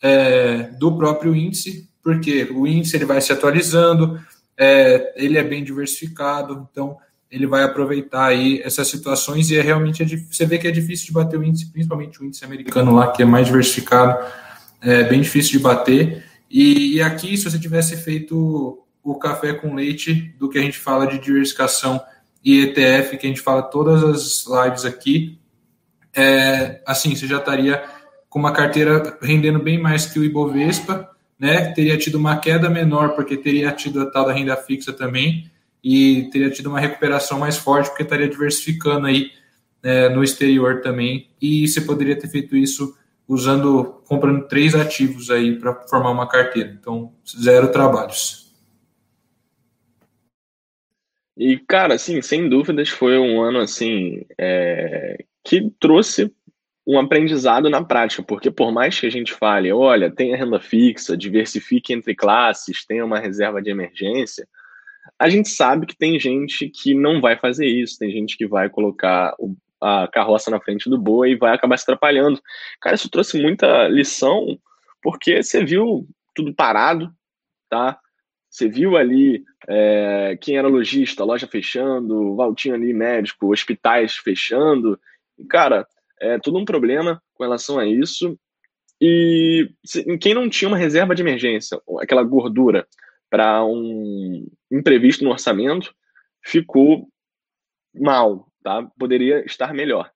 é, do próprio índice, porque o índice ele vai se atualizando, é, ele é bem diversificado, então ele vai aproveitar aí essas situações e é realmente é, você vê que é difícil de bater o índice, principalmente o índice americano lá, que é mais diversificado, é bem difícil de bater. E, e aqui, se você tivesse feito o café com leite do que a gente fala de diversificação e ETF, que a gente fala todas as lives aqui, é, assim, você já estaria com uma carteira rendendo bem mais que o Ibovespa, né? Teria tido uma queda menor, porque teria tido a tal da renda fixa também, e teria tido uma recuperação mais forte, porque estaria diversificando aí é, no exterior também, e você poderia ter feito isso usando, comprando três ativos aí para formar uma carteira. Então, zero trabalhos. E, cara, assim, sem dúvidas foi um ano, assim, é, que trouxe um aprendizado na prática, porque por mais que a gente fale, olha, tenha renda fixa, diversifique entre classes, tenha uma reserva de emergência, a gente sabe que tem gente que não vai fazer isso, tem gente que vai colocar a carroça na frente do boi e vai acabar se atrapalhando. Cara, isso trouxe muita lição, porque você viu tudo parado, tá? Você viu ali é, quem era lojista, loja fechando, Valtinho ali médico, hospitais fechando. cara, é tudo um problema com relação a isso. E quem não tinha uma reserva de emergência, aquela gordura para um imprevisto no orçamento, ficou mal, tá? Poderia estar melhor.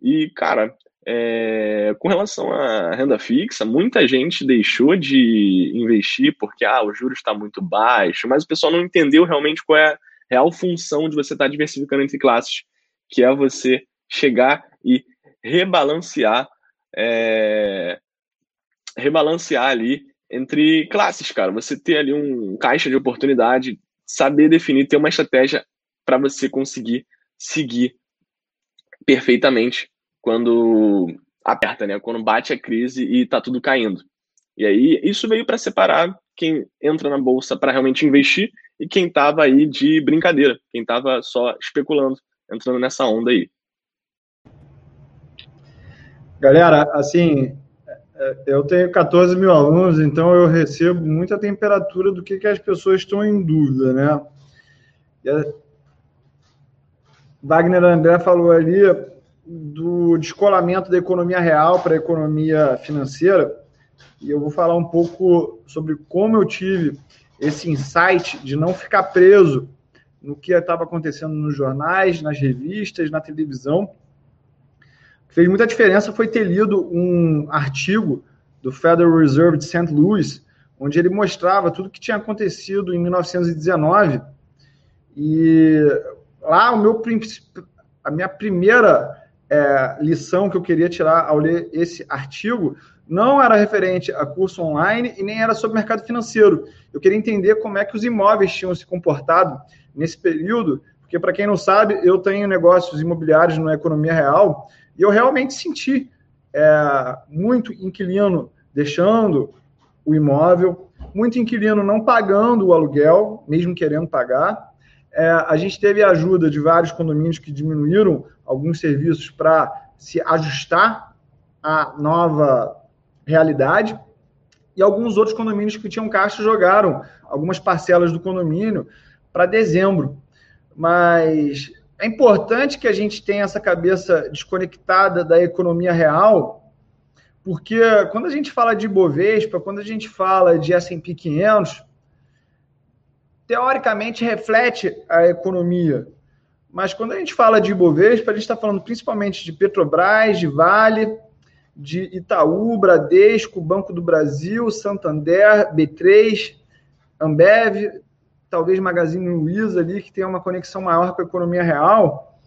E, cara, é, com relação à renda fixa, muita gente deixou de investir porque ah, o juros está muito baixo, mas o pessoal não entendeu realmente qual é a real função de você estar tá diversificando entre classes, que é você chegar e rebalancear, é, rebalancear ali entre classes, cara. Você ter ali um caixa de oportunidade, saber definir, ter uma estratégia para você conseguir seguir perfeitamente quando aperta, né? Quando bate a crise e tá tudo caindo. E aí isso veio para separar quem entra na bolsa para realmente investir e quem estava aí de brincadeira, quem estava só especulando, entrando nessa onda aí. Galera, assim, é, eu tenho 14 mil alunos, então eu recebo muita temperatura do que, que as pessoas estão em dúvida, né? Wagner André falou ali do descolamento da economia real para a economia financeira. E eu vou falar um pouco sobre como eu tive esse insight de não ficar preso no que estava acontecendo nos jornais, nas revistas, na televisão. Fez muita diferença foi ter lido um artigo do Federal Reserve de St. Louis, onde ele mostrava tudo que tinha acontecido em 1919 e lá o meu a minha primeira é, lição que eu queria tirar ao ler esse artigo não era referente a curso online e nem era sobre mercado financeiro. Eu queria entender como é que os imóveis tinham se comportado nesse período, porque para quem não sabe, eu tenho negócios imobiliários na economia real e eu realmente senti é, muito inquilino deixando o imóvel, muito inquilino não pagando o aluguel, mesmo querendo pagar. É, a gente teve a ajuda de vários condomínios que diminuíram alguns serviços para se ajustar à nova realidade. E alguns outros condomínios que tinham caixa jogaram algumas parcelas do condomínio para dezembro. Mas é importante que a gente tenha essa cabeça desconectada da economia real, porque quando a gente fala de Bovespa, quando a gente fala de S&P 500, teoricamente reflete a economia. Mas quando a gente fala de Ibovespa, a gente está falando principalmente de Petrobras, de Vale, de Itaú, Bradesco, Banco do Brasil, Santander, B3, Ambev, talvez Magazine Luiza ali, que tem uma conexão maior com a economia real.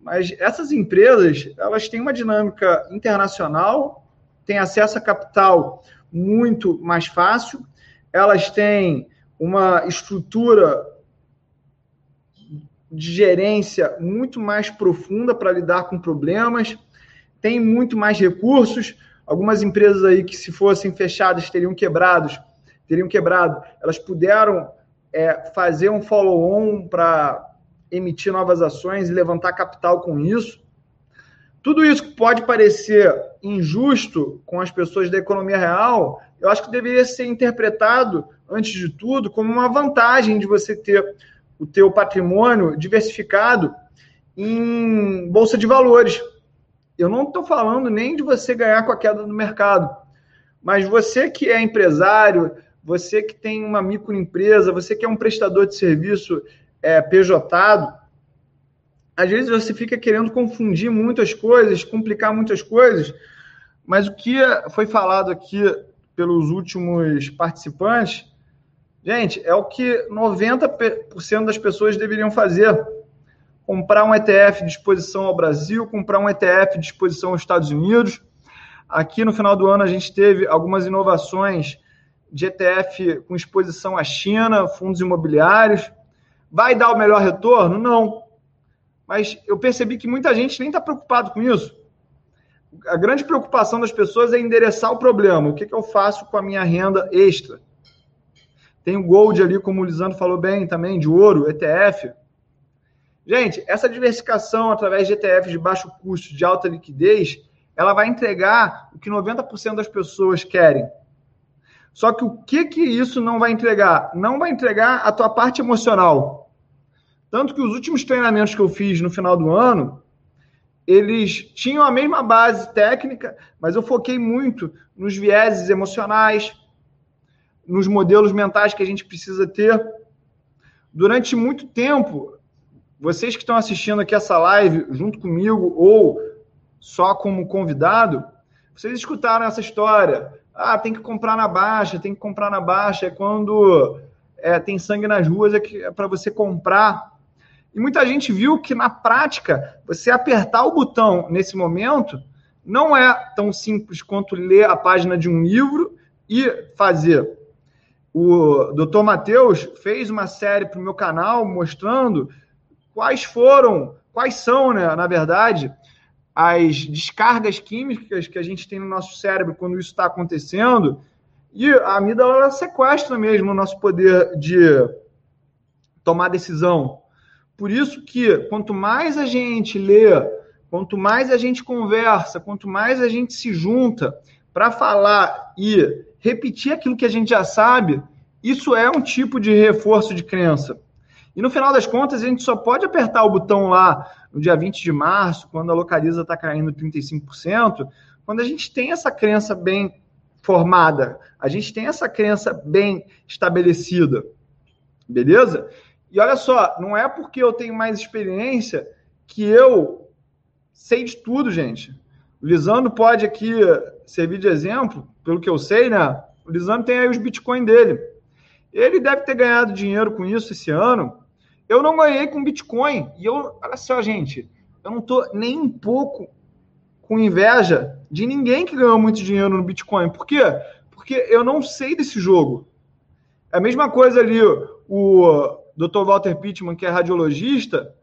Mas essas empresas, elas têm uma dinâmica internacional, têm acesso a capital muito mais fácil, elas têm uma estrutura de gerência muito mais profunda para lidar com problemas, tem muito mais recursos. Algumas empresas aí que, se fossem fechadas, teriam quebrados, teriam quebrado, elas puderam é, fazer um follow-on para emitir novas ações e levantar capital com isso. Tudo isso pode parecer injusto com as pessoas da economia real, eu acho que deveria ser interpretado, antes de tudo, como uma vantagem de você ter o teu patrimônio diversificado em bolsa de valores. Eu não estou falando nem de você ganhar com a queda do mercado, mas você que é empresário, você que tem uma microempresa, você que é um prestador de serviço é, às vezes você fica querendo confundir muitas coisas, complicar muitas coisas, mas o que foi falado aqui pelos últimos participantes, gente, é o que 90% das pessoas deveriam fazer. Comprar um ETF de exposição ao Brasil, comprar um ETF de exposição aos Estados Unidos. Aqui no final do ano a gente teve algumas inovações de ETF com exposição à China, fundos imobiliários. Vai dar o melhor retorno? Não. Mas eu percebi que muita gente nem está preocupado com isso. A grande preocupação das pessoas é endereçar o problema. O que, que eu faço com a minha renda extra? Tem o Gold ali, como o Lisandro falou bem também, de ouro, ETF. Gente, essa diversificação através de ETFs de baixo custo, de alta liquidez, ela vai entregar o que 90% das pessoas querem, só que o que que isso não vai entregar? Não vai entregar a tua parte emocional. Tanto que os últimos treinamentos que eu fiz no final do ano, eles tinham a mesma base técnica, mas eu foquei muito nos vieses emocionais, nos modelos mentais que a gente precisa ter. Durante muito tempo, vocês que estão assistindo aqui essa live junto comigo ou só como convidado, vocês escutaram essa história. Ah, tem que comprar na baixa, tem que comprar na baixa. É quando é, tem sangue nas ruas, é, é para você comprar. E muita gente viu que na prática, você apertar o botão nesse momento não é tão simples quanto ler a página de um livro e fazer. O Dr. Matheus fez uma série para o meu canal mostrando quais foram, quais são, né, na verdade, as descargas químicas que a gente tem no nosso cérebro quando isso está acontecendo, e a amígdala ela sequestra mesmo o nosso poder de tomar decisão. Por isso que quanto mais a gente lê, quanto mais a gente conversa, quanto mais a gente se junta para falar e repetir aquilo que a gente já sabe, isso é um tipo de reforço de crença. E no final das contas, a gente só pode apertar o botão lá no dia 20 de março, quando a localiza está caindo 35%, quando a gente tem essa crença bem formada, a gente tem essa crença bem estabelecida. Beleza? E olha só, não é porque eu tenho mais experiência que eu sei de tudo, gente. O Lisandro pode aqui servir de exemplo, pelo que eu sei, né? O Lisandro tem aí os bitcoins dele. Ele deve ter ganhado dinheiro com isso esse ano. Eu não ganhei com Bitcoin. E eu, olha só, gente, eu não tô nem um pouco com inveja de ninguém que ganhou muito dinheiro no Bitcoin. Por quê? Porque eu não sei desse jogo. É a mesma coisa ali, o Dr. Walter Pittman, que é radiologista,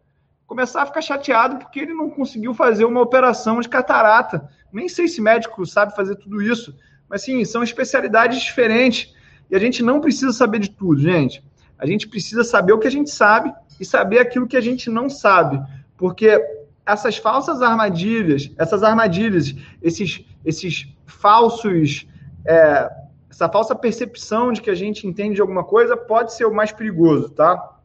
começar a ficar chateado porque ele não conseguiu fazer uma operação de catarata. Nem sei se médico sabe fazer tudo isso, mas sim, são especialidades diferentes e a gente não precisa saber de tudo, gente. A gente precisa saber o que a gente sabe e saber aquilo que a gente não sabe, porque essas falsas armadilhas, essas armadilhas, esses, esses falsos, é, essa falsa percepção de que a gente entende de alguma coisa pode ser o mais perigoso, tá?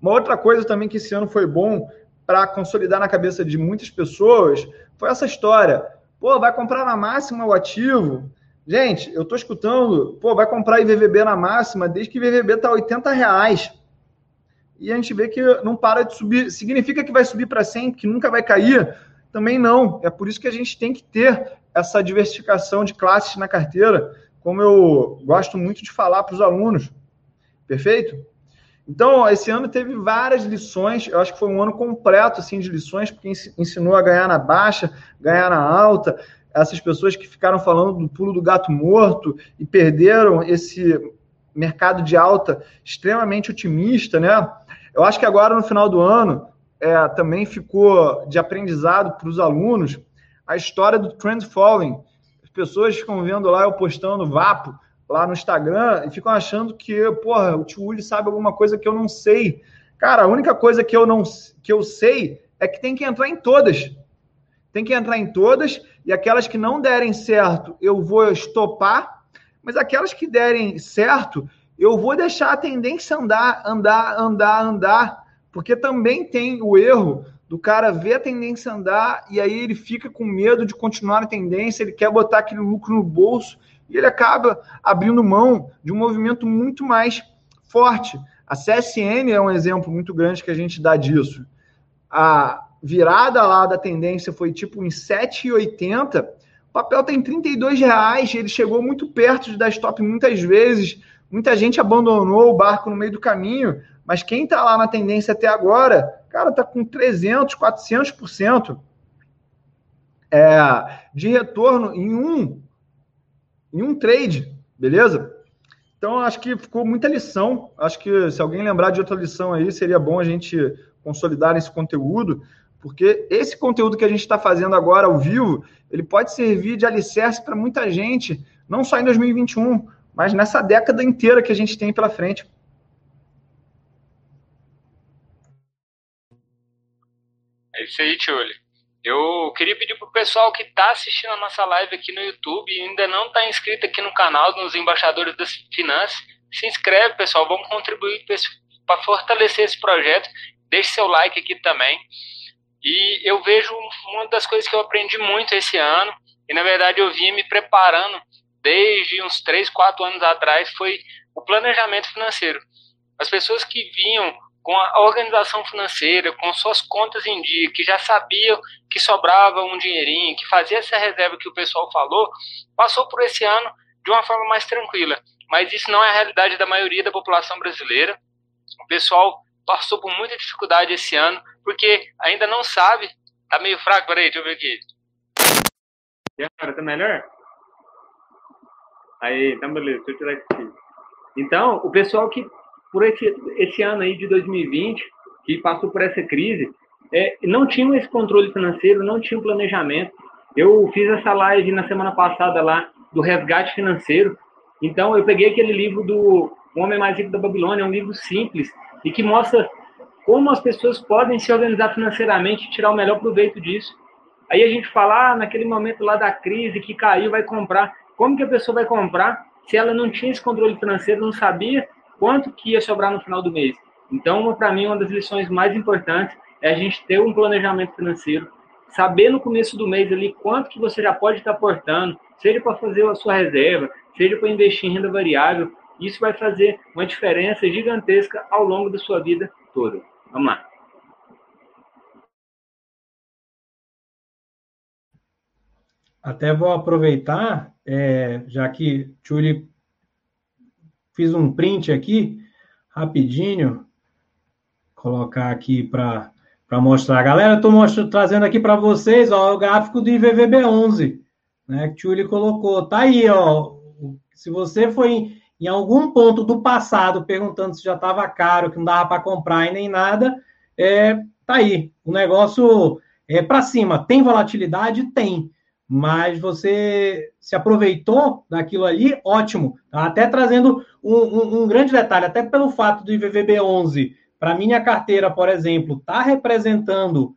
Uma outra coisa também que esse ano foi bom para consolidar na cabeça de muitas pessoas foi essa história. Pô, vai comprar na máxima o ativo. Gente, eu estou escutando, pô, vai comprar IVVB na máxima desde que IVVB está 80 reais. E a gente vê que não para de subir. Significa que vai subir para 100, que nunca vai cair? Também não. É por isso que a gente tem que ter essa diversificação de classes na carteira, como eu gosto muito de falar para os alunos. Perfeito? Então, esse ano teve várias lições, eu acho que foi um ano completo assim, de lições, porque ensinou a ganhar na baixa, ganhar na alta. Essas pessoas que ficaram falando do pulo do gato morto e perderam esse mercado de alta extremamente otimista, né? Eu acho que agora, no final do ano, é, também ficou de aprendizado para os alunos a história do trend following. As pessoas ficam vendo lá eu postando vapo, lá no Instagram e ficam achando que, porra, o tio Uli sabe alguma coisa que eu não sei. Cara, a única coisa que eu não que eu sei é que tem que entrar em todas. Tem que entrar em todas e aquelas que não derem certo, eu vou estopar, mas aquelas que derem certo, eu vou deixar a tendência andar, andar, andar, andar, porque também tem o erro do cara ver a tendência andar e aí ele fica com medo de continuar a tendência, ele quer botar aquele lucro no bolso e ele acaba abrindo mão de um movimento muito mais forte. A CSN é um exemplo muito grande que a gente dá disso. A virada lá da tendência foi tipo em 7,80. O papel tem 32 reais, ele chegou muito perto de dar stop muitas vezes. Muita gente abandonou o barco no meio do caminho, mas quem está lá na tendência até agora, cara, está com 300, 400% é, de retorno em um em um trade, beleza? Então, acho que ficou muita lição. Acho que se alguém lembrar de outra lição aí, seria bom a gente consolidar esse conteúdo, porque esse conteúdo que a gente está fazendo agora ao vivo, ele pode servir de alicerce para muita gente, não só em 2021, mas nessa década inteira que a gente tem pela frente. É isso aí, Tioli. Eu queria pedir para o pessoal que está assistindo a nossa live aqui no YouTube e ainda não está inscrito aqui no canal dos Embaixadores das Finanças, se inscreve, pessoal. Vamos contribuir para fortalecer esse projeto. Deixe seu like aqui também. E eu vejo uma das coisas que eu aprendi muito esse ano, e na verdade eu vinha me preparando desde uns 3, 4 anos atrás, foi o planejamento financeiro. As pessoas que vinham com a organização financeira, com suas contas em dia, que já sabiam que sobrava um dinheirinho, que fazia essa reserva que o pessoal falou, passou por esse ano de uma forma mais tranquila. Mas isso não é a realidade da maioria da população brasileira. O pessoal passou por muita dificuldade esse ano, porque ainda não sabe. Tá meio fraco, peraí, deixa eu ver aqui. E agora, tá melhor? Aí, então beleza, deixa eu tirar aqui. Então, o pessoal que por esse, esse ano aí de 2020, que passou por essa crise, é, não tinham esse controle financeiro, não tinham planejamento. Eu fiz essa live na semana passada lá do resgate financeiro. Então, eu peguei aquele livro do O Homem Mais Rico da Babilônia, é um livro simples e que mostra como as pessoas podem se organizar financeiramente e tirar o melhor proveito disso. Aí a gente fala, ah, naquele momento lá da crise que caiu, vai comprar. Como que a pessoa vai comprar se ela não tinha esse controle financeiro, não sabia quanto que ia sobrar no final do mês. Então, para mim, uma das lições mais importantes é a gente ter um planejamento financeiro, saber no começo do mês ali quanto que você já pode estar aportando, seja para fazer a sua reserva, seja para investir em renda variável. Isso vai fazer uma diferença gigantesca ao longo da sua vida toda. Vamos lá. Até vou aproveitar, é, já que Tchuli fiz um print aqui, rapidinho, colocar aqui para mostrar. Galera, estou trazendo aqui para vocês ó, o gráfico do IVVB11, né, que Tchuli colocou. Tá aí, ó. Se você foi em, algum ponto do passado perguntando se já estava caro, que não dava para comprar e nem nada, é, tá aí. O negócio é para cima. Tem volatilidade? Tem. Mas você se aproveitou daquilo ali, ótimo. Tá? Até trazendo um, um, um grande detalhe, até pelo fato do IVVB 11 para minha carteira, por exemplo, está representando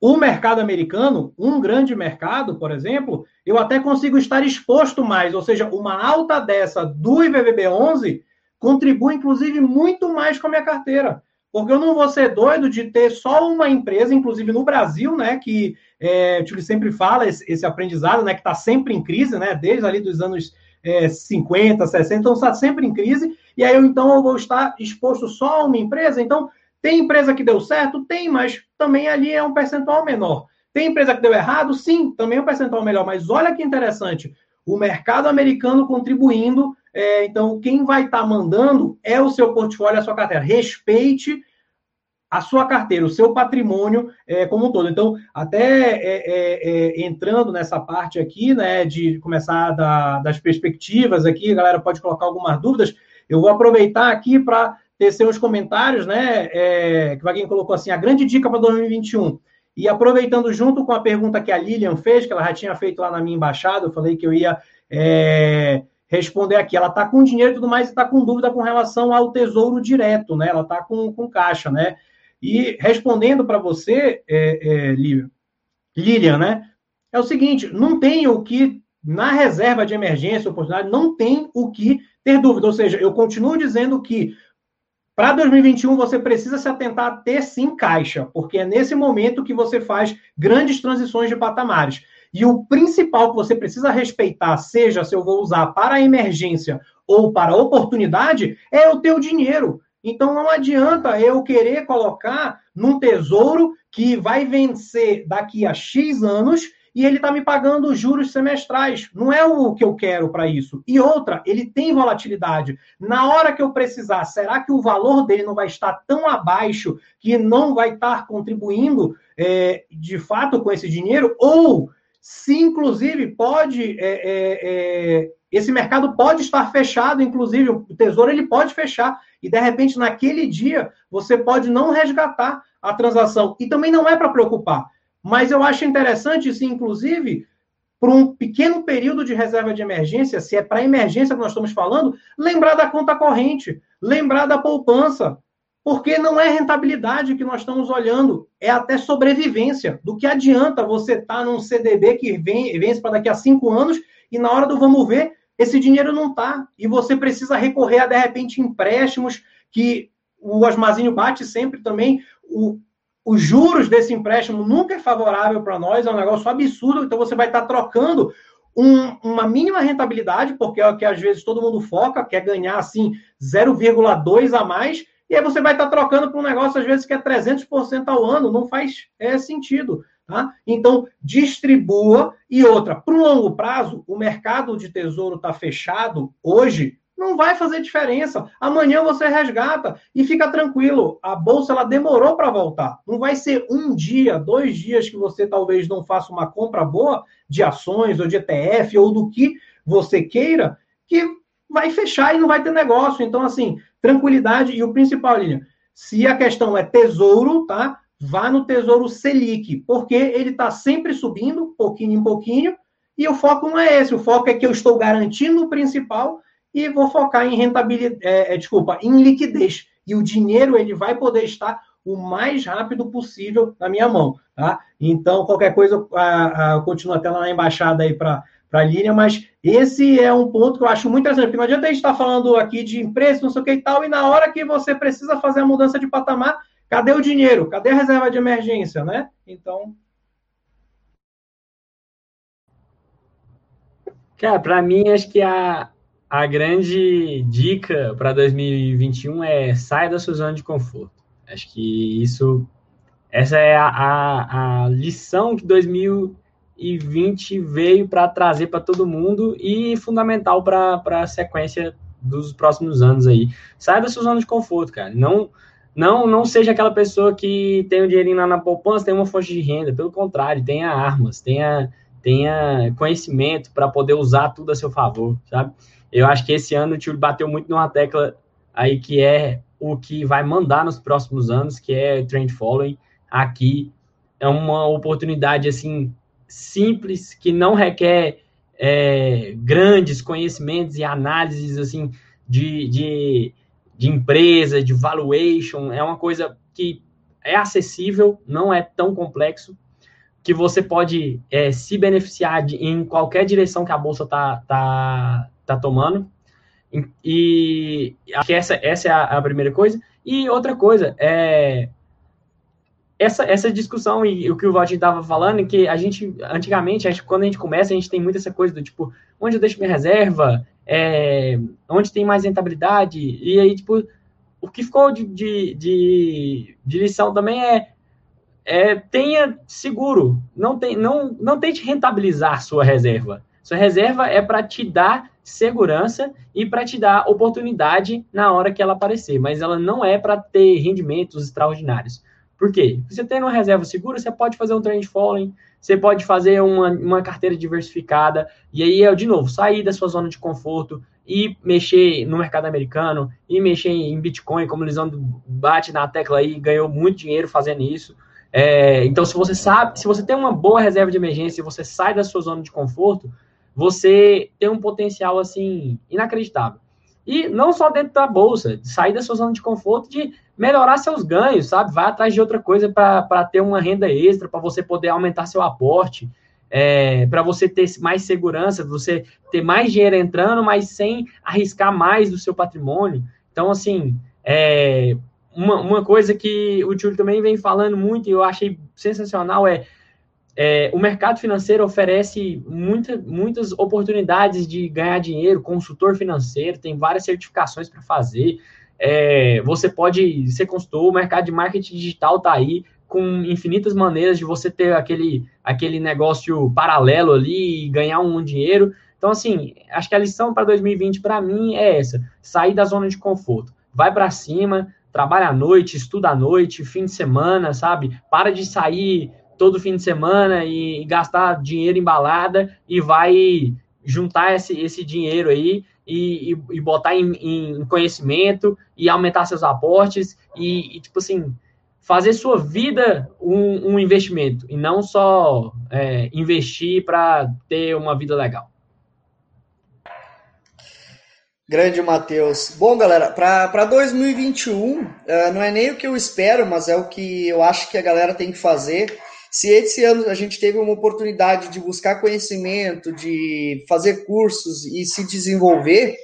o mercado americano, um grande mercado, por exemplo, eu até consigo estar exposto mais, ou seja, uma alta dessa do IVVB11 contribui, inclusive, muito mais com a minha carteira. Porque eu não vou ser doido de ter só uma empresa, inclusive no Brasil, né, que é, o Tio sempre fala, esse, esse aprendizado, né, que está sempre em crise, né, desde ali dos anos é, 50, 60, então está sempre em crise, e aí eu, então eu vou estar exposto só a uma empresa. Então, tem empresa que deu certo? Tem, mas também ali é um percentual menor. Tem empresa que deu errado? Sim, também é um percentual melhor. Mas olha que interessante, o mercado americano contribuindo. É, então, quem vai estar tá mandando é o seu portfólio, a sua carteira. Respeite a sua carteira, o seu patrimônio é, como um todo. Então, até é, é, é entrando nessa parte aqui, né, de começar da, das perspectivas aqui, galera pode colocar algumas dúvidas. Eu vou aproveitar aqui para tecer os comentários, né? É, que alguém colocou assim, a grande dica para 2021. E aproveitando junto com a pergunta que a Lilian fez, que ela já tinha feito lá na minha embaixada, eu falei que eu ia é, responder aqui. Ela está com dinheiro e tudo mais e está com dúvida com relação ao tesouro direto, né? Ela está com, com caixa, né? E respondendo para você, é, é, Lilian, né? É o seguinte: não tem o que, na reserva de emergência, oportunidade, não tem o que ter dúvida. Ou seja, eu continuo dizendo que para 2021 você precisa se atentar a ter sim caixa, porque é nesse momento que você faz grandes transições de patamares. E o principal que você precisa respeitar, seja se eu vou usar para emergência ou para oportunidade, é o teu dinheiro. Então não adianta eu querer colocar num tesouro que vai vencer daqui a X anos e ele está me pagando juros semestrais. Não é o que eu quero para isso. E outra, ele tem volatilidade. Na hora que eu precisar, será que o valor dele não vai estar tão abaixo que não vai estar contribuindo é, de fato com esse dinheiro? Ou se, inclusive, pode. É, é, é esse mercado pode estar fechado, inclusive, o tesouro ele pode fechar. E, de repente, naquele dia, você pode não resgatar a transação. E também não é para preocupar. Mas eu acho interessante isso, inclusive, por um pequeno período de reserva de emergência, se é para emergência que nós estamos falando, lembrar da conta corrente, lembrar da poupança, porque não é rentabilidade que nós estamos olhando, é até sobrevivência. Do que adianta você estar tá num CDB que vem, vence para daqui a cinco anos e na hora do vamos ver, esse dinheiro não está. E você precisa recorrer a, de repente, empréstimos que o Asmazinho bate sempre também. O, os juros desse empréstimo nunca é favorável para nós, é um negócio absurdo, então você vai estar tá trocando um, uma mínima rentabilidade, porque é o que às vezes todo mundo foca, quer ganhar assim 0,2 a mais, e aí você vai estar tá trocando para um negócio às vezes que é 300% ao ano, não faz é, sentido. Tá? Então, distribua. E outra, para o longo prazo, o mercado de tesouro está fechado hoje, não vai fazer diferença. Amanhã você resgata e fica tranquilo. A bolsa ela demorou para voltar. Não vai ser um dia, dois dias que você talvez não faça uma compra boa de ações ou de ETF ou do que você queira, que vai fechar e não vai ter negócio. Então, assim, tranquilidade e o principal, linha. Se a questão é tesouro, tá? Vá no Tesouro Selic, porque ele está sempre subindo, pouquinho em pouquinho, e o foco não é esse. O foco é que eu estou garantindo o principal e vou focar em rentabilidade, é, é, desculpa, em liquidez. E o dinheiro ele vai poder estar o mais rápido possível na minha mão, tá? Então, qualquer coisa, eu, eu continuo até lá na embaixada aí para a linha, mas esse é um ponto que eu acho muito interessante, porque não adianta a gente estar tá falando aqui de empresa, não sei o que e tal, e na hora que você precisa fazer a mudança de patamar, cadê o dinheiro? Cadê a reserva de emergência, né? Então... Cara, para mim, acho que a, a grande dica para 2021 é saia da sua zona de conforto. Acho que isso, essa é a, a, a lição que 2020 veio para trazer para todo mundo e fundamental para a sequência dos próximos anos aí. Saia da sua zona de conforto, cara. Não, não não seja aquela pessoa que tem o dinheirinho lá na poupança, tem uma fonte de renda, pelo contrário, tenha armas, tenha, tenha conhecimento para poder usar tudo a seu favor, sabe? Eu acho que esse ano o tio bateu muito numa tecla aí que é o que vai mandar nos próximos anos, que é trend following. Aqui é uma oportunidade assim simples que não requer é, grandes conhecimentos e análises assim de, de, de empresa, de valuation. É uma coisa que é acessível, não é tão complexo, que você pode é, se beneficiar de, em qualquer direção que a bolsa está tá, tá tomando. E, acho que essa, essa é a, a, primeira coisa. E outra coisa, é essa, essa discussão e o que o Valdir estava falando, que a gente, antigamente, a gente, quando a gente começa, a gente tem muito essa coisa do tipo, onde eu deixo minha reserva, é, onde tem mais rentabilidade, e aí, tipo, o que ficou de, de, de, de lição também é, é, tenha seguro, não, tem, não, não tente rentabilizar sua reserva. Sua reserva é para te dar segurança e para te dar oportunidade na hora que ela aparecer, mas ela não é para ter rendimentos extraordinários. Por quê? Você tendo uma reserva segura, você pode fazer um trend following, você pode fazer uma, uma carteira diversificada, e aí é, de novo, sair da sua zona de conforto e mexer no mercado americano, e mexer em Bitcoin, como o Lisandro bate na tecla aí, ganhou muito dinheiro fazendo isso. É, então, se você sabe, se você tem uma boa reserva de emergência e você sai da sua zona de conforto, você tem um potencial assim inacreditável. E não só dentro da bolsa, de sair da sua zona de conforto, de melhorar seus ganhos, sabe? Vai atrás de outra coisa para ter uma renda extra, para você poder aumentar seu aporte, é, para você ter mais segurança, você ter mais dinheiro entrando, mas sem arriscar mais do seu patrimônio. Então, assim, é, uma, uma coisa que o Túlio também vem falando muito e eu achei sensacional é é, o mercado financeiro oferece muita, muitas oportunidades de ganhar dinheiro, consultor financeiro, tem várias certificações para fazer. É, você pode ser consultor, o mercado de marketing digital está aí, com infinitas maneiras de você ter aquele, aquele negócio paralelo ali e ganhar um dinheiro. Então, assim, acho que a lição para 2020 para mim é essa: sair da zona de conforto. Vai para cima, trabalha à noite, estuda à noite, fim de semana, sabe? Para de sair todo fim de semana e, gastar dinheiro em balada e vai juntar esse, esse dinheiro aí e, e, e botar em, em, conhecimento e aumentar seus aportes e, e tipo assim, fazer sua vida um, um investimento e não só é, investir para ter uma vida legal. Grande Matheus. Bom, galera, para 2021, uh, não é nem o que eu espero, mas é o que eu acho que a galera tem que fazer. Se esse ano a gente teve uma oportunidade de buscar conhecimento, de fazer cursos e se desenvolver,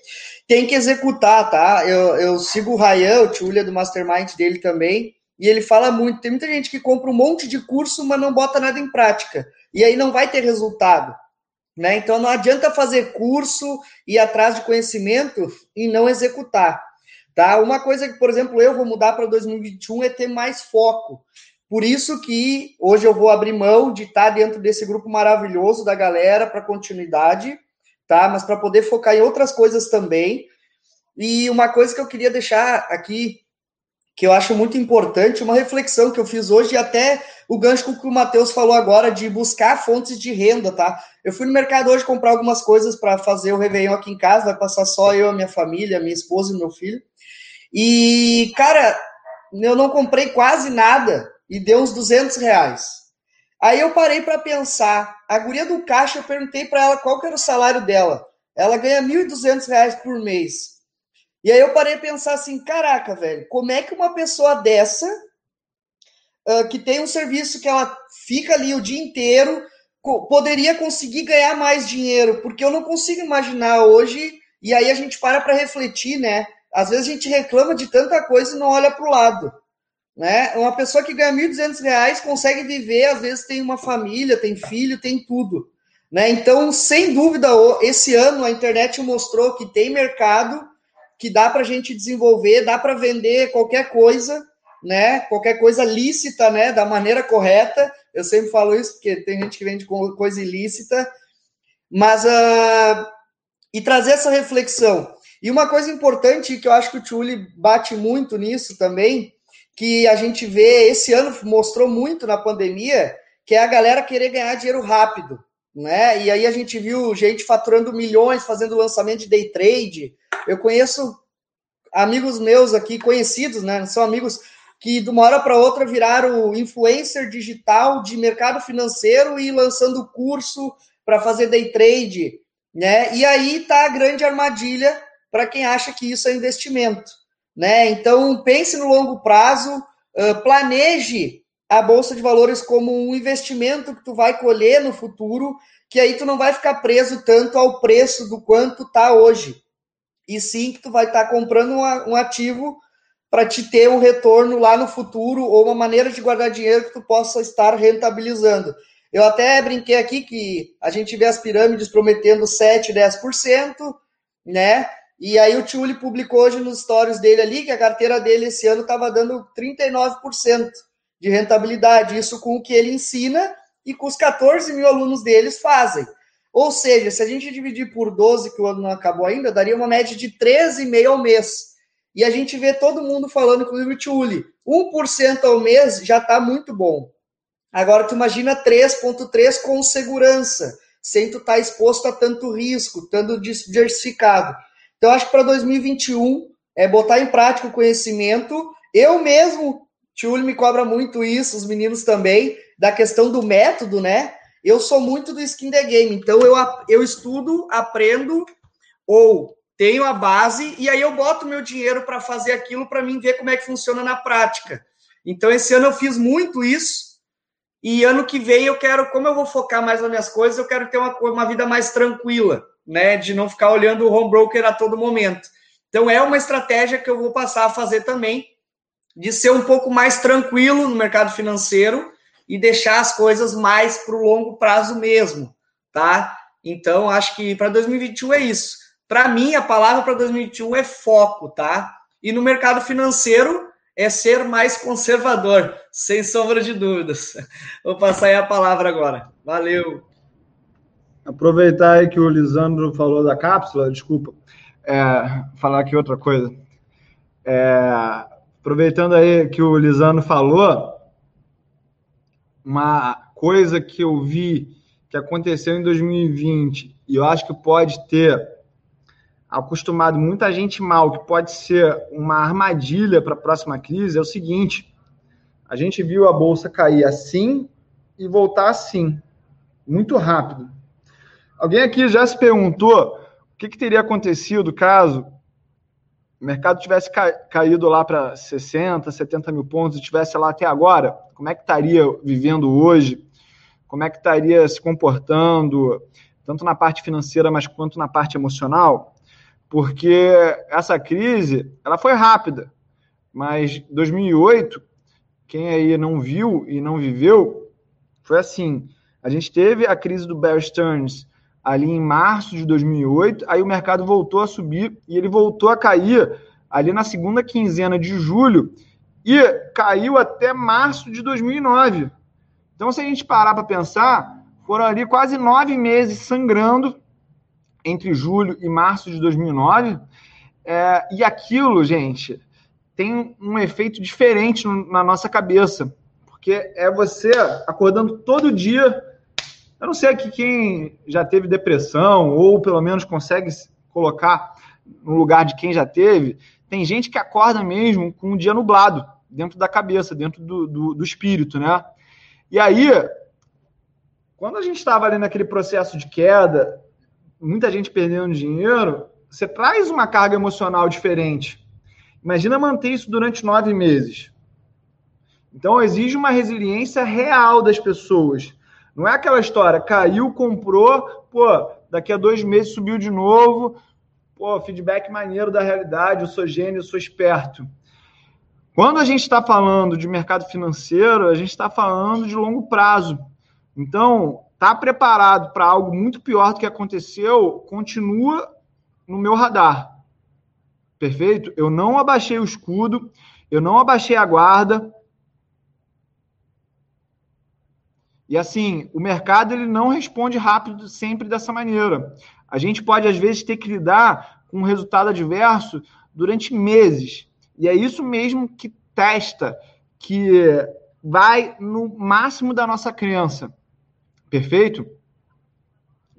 tem que executar, tá? Eu, eu sigo o Ryan, o Tchulia do Mastermind dele também, e ele fala muito. Tem muita gente que compra um monte de curso, mas não bota nada em prática. E aí não vai ter resultado. Né? Então não adianta fazer curso, ir atrás de conhecimento e não executar. Tá? Uma coisa que, por exemplo, eu vou mudar para 2021 é ter mais foco. Por isso que hoje eu vou abrir mão de estar dentro desse grupo maravilhoso da galera para continuidade, tá? Mas para poder focar em outras coisas também. E uma coisa que eu queria deixar aqui, que eu acho muito importante, uma reflexão que eu fiz hoje, e até o gancho com que o Matheus falou agora, de buscar fontes de renda, tá? Eu fui no mercado hoje comprar algumas coisas para fazer o Réveillon aqui em casa, vai passar só eu, a minha família, minha esposa e meu filho. E, cara, eu não comprei quase nada e deu uns 200 reais. Aí eu parei para pensar. A guria do caixa, eu perguntei para ela qual que era o salário dela. Ela ganha 1.200 reais por mês. E aí eu parei a pensar assim, caraca, velho, como é que uma pessoa dessa, uh, que tem um serviço que ela fica ali o dia inteiro, co poderia conseguir ganhar mais dinheiro? Porque eu não consigo imaginar hoje, e aí a gente para para refletir, né? Às vezes a gente reclama de tanta coisa e não olha para o lado. Né? Uma pessoa que ganha R$ 1.200 consegue viver, às vezes tem uma família, tem filho, tem tudo. Né? Então, sem dúvida, esse ano a internet mostrou que tem mercado, que dá para a gente desenvolver, dá para vender qualquer coisa, né? qualquer coisa lícita, né? da maneira correta. Eu sempre falo isso, porque tem gente que vende coisa ilícita. Mas, uh, e trazer essa reflexão. E uma coisa importante que eu acho que o Tchuli bate muito nisso também, que a gente vê esse ano mostrou muito na pandemia, que é a galera querer ganhar dinheiro rápido, né? E aí a gente viu gente faturando milhões fazendo lançamento de day trade. Eu conheço amigos meus aqui conhecidos, né? São amigos que de uma hora para outra viraram influencer digital de mercado financeiro e lançando curso para fazer day trade, né? E aí tá a grande armadilha para quem acha que isso é investimento né? Então pense no longo prazo, planeje a bolsa de valores como um investimento que tu vai colher no futuro, que aí tu não vai ficar preso tanto ao preço do quanto tá hoje. E sim que tu vai estar tá comprando um ativo para te ter um retorno lá no futuro ou uma maneira de guardar dinheiro que tu possa estar rentabilizando. Eu até brinquei aqui que a gente vê as pirâmides prometendo 7, 10%, né? E aí o Tiuli publicou hoje nos stories dele ali que a carteira dele esse ano estava dando 39% de rentabilidade, isso com o que ele ensina e com os 14 mil alunos deles fazem. Ou seja, se a gente dividir por 12, que o ano não acabou ainda, daria uma média de 13,5 ao mês. E a gente vê todo mundo falando, inclusive o Tiuli, 1% ao mês já está muito bom. Agora tu imagina 3,3 com segurança, sem tu estar tá exposto a tanto risco, estando diversificado. Então, acho que para 2021 é botar em prática o conhecimento. Eu mesmo, Tchuli me cobra muito isso, os meninos também, da questão do método, né? Eu sou muito do skin the game, então eu, eu estudo, aprendo ou tenho a base e aí eu boto meu dinheiro para fazer aquilo para mim ver como é que funciona na prática. Então esse ano eu fiz muito isso e ano que vem eu quero, como eu vou focar mais nas minhas coisas, eu quero ter uma, uma vida mais tranquila né, de não ficar olhando o home broker a todo momento. Então é uma estratégia que eu vou passar a fazer também, de ser um pouco mais tranquilo no mercado financeiro e deixar as coisas mais para o longo prazo mesmo, tá? Então acho que para 2021 é isso. Para mim a palavra para 2021 é foco, tá? E no mercado financeiro é ser mais conservador, sem sombra de dúvidas. Vou passar aí a palavra agora. Valeu. Aproveitar aí que o Lisandro falou da cápsula, desculpa, é, falar aqui outra coisa. É, aproveitando aí que o Lisandro falou, uma coisa que eu vi que aconteceu em 2020 e eu acho que pode ter acostumado muita gente mal, que pode ser uma armadilha para a próxima crise, é o seguinte: a gente viu a bolsa cair assim e voltar assim, muito rápido. Alguém aqui já se perguntou o que, que teria acontecido caso o mercado tivesse ca caído lá para 60, 70 mil pontos e estivesse lá até agora? Como é que estaria vivendo hoje? Como é que estaria se comportando, tanto na parte financeira, mas quanto na parte emocional? Porque essa crise, ela foi rápida, mas 2008, quem aí não viu e não viveu, foi assim, a gente teve a crise do Bear Stearns ali em março de 2008, aí o mercado voltou a subir e ele voltou a cair ali na segunda quinzena de julho e caiu até março de 2009. Então, se a gente parar para pensar, foram ali quase nove meses sangrando entre julho e março de 2009. É, e aquilo, gente, tem um efeito diferente na nossa cabeça, porque é você acordando todo dia eu não sei aqui quem já teve depressão, ou pelo menos consegue colocar no lugar de quem já teve. Tem gente que acorda mesmo com um dia nublado dentro da cabeça, dentro do, do, do espírito, né? E aí, quando a gente estava ali naquele processo de queda, muita gente perdendo dinheiro, você traz uma carga emocional diferente. Imagina manter isso durante nove meses. Então, exige uma resiliência real das pessoas. Não é aquela história, caiu, comprou, pô, daqui a dois meses subiu de novo, pô, feedback maneiro da realidade, eu sou gênio, eu sou esperto. Quando a gente está falando de mercado financeiro, a gente está falando de longo prazo. Então, tá preparado para algo muito pior do que aconteceu, continua no meu radar. Perfeito? Eu não abaixei o escudo, eu não abaixei a guarda, E assim, o mercado ele não responde rápido sempre dessa maneira. A gente pode, às vezes, ter que lidar com um resultado adverso durante meses. E é isso mesmo que testa que vai no máximo da nossa crença. Perfeito?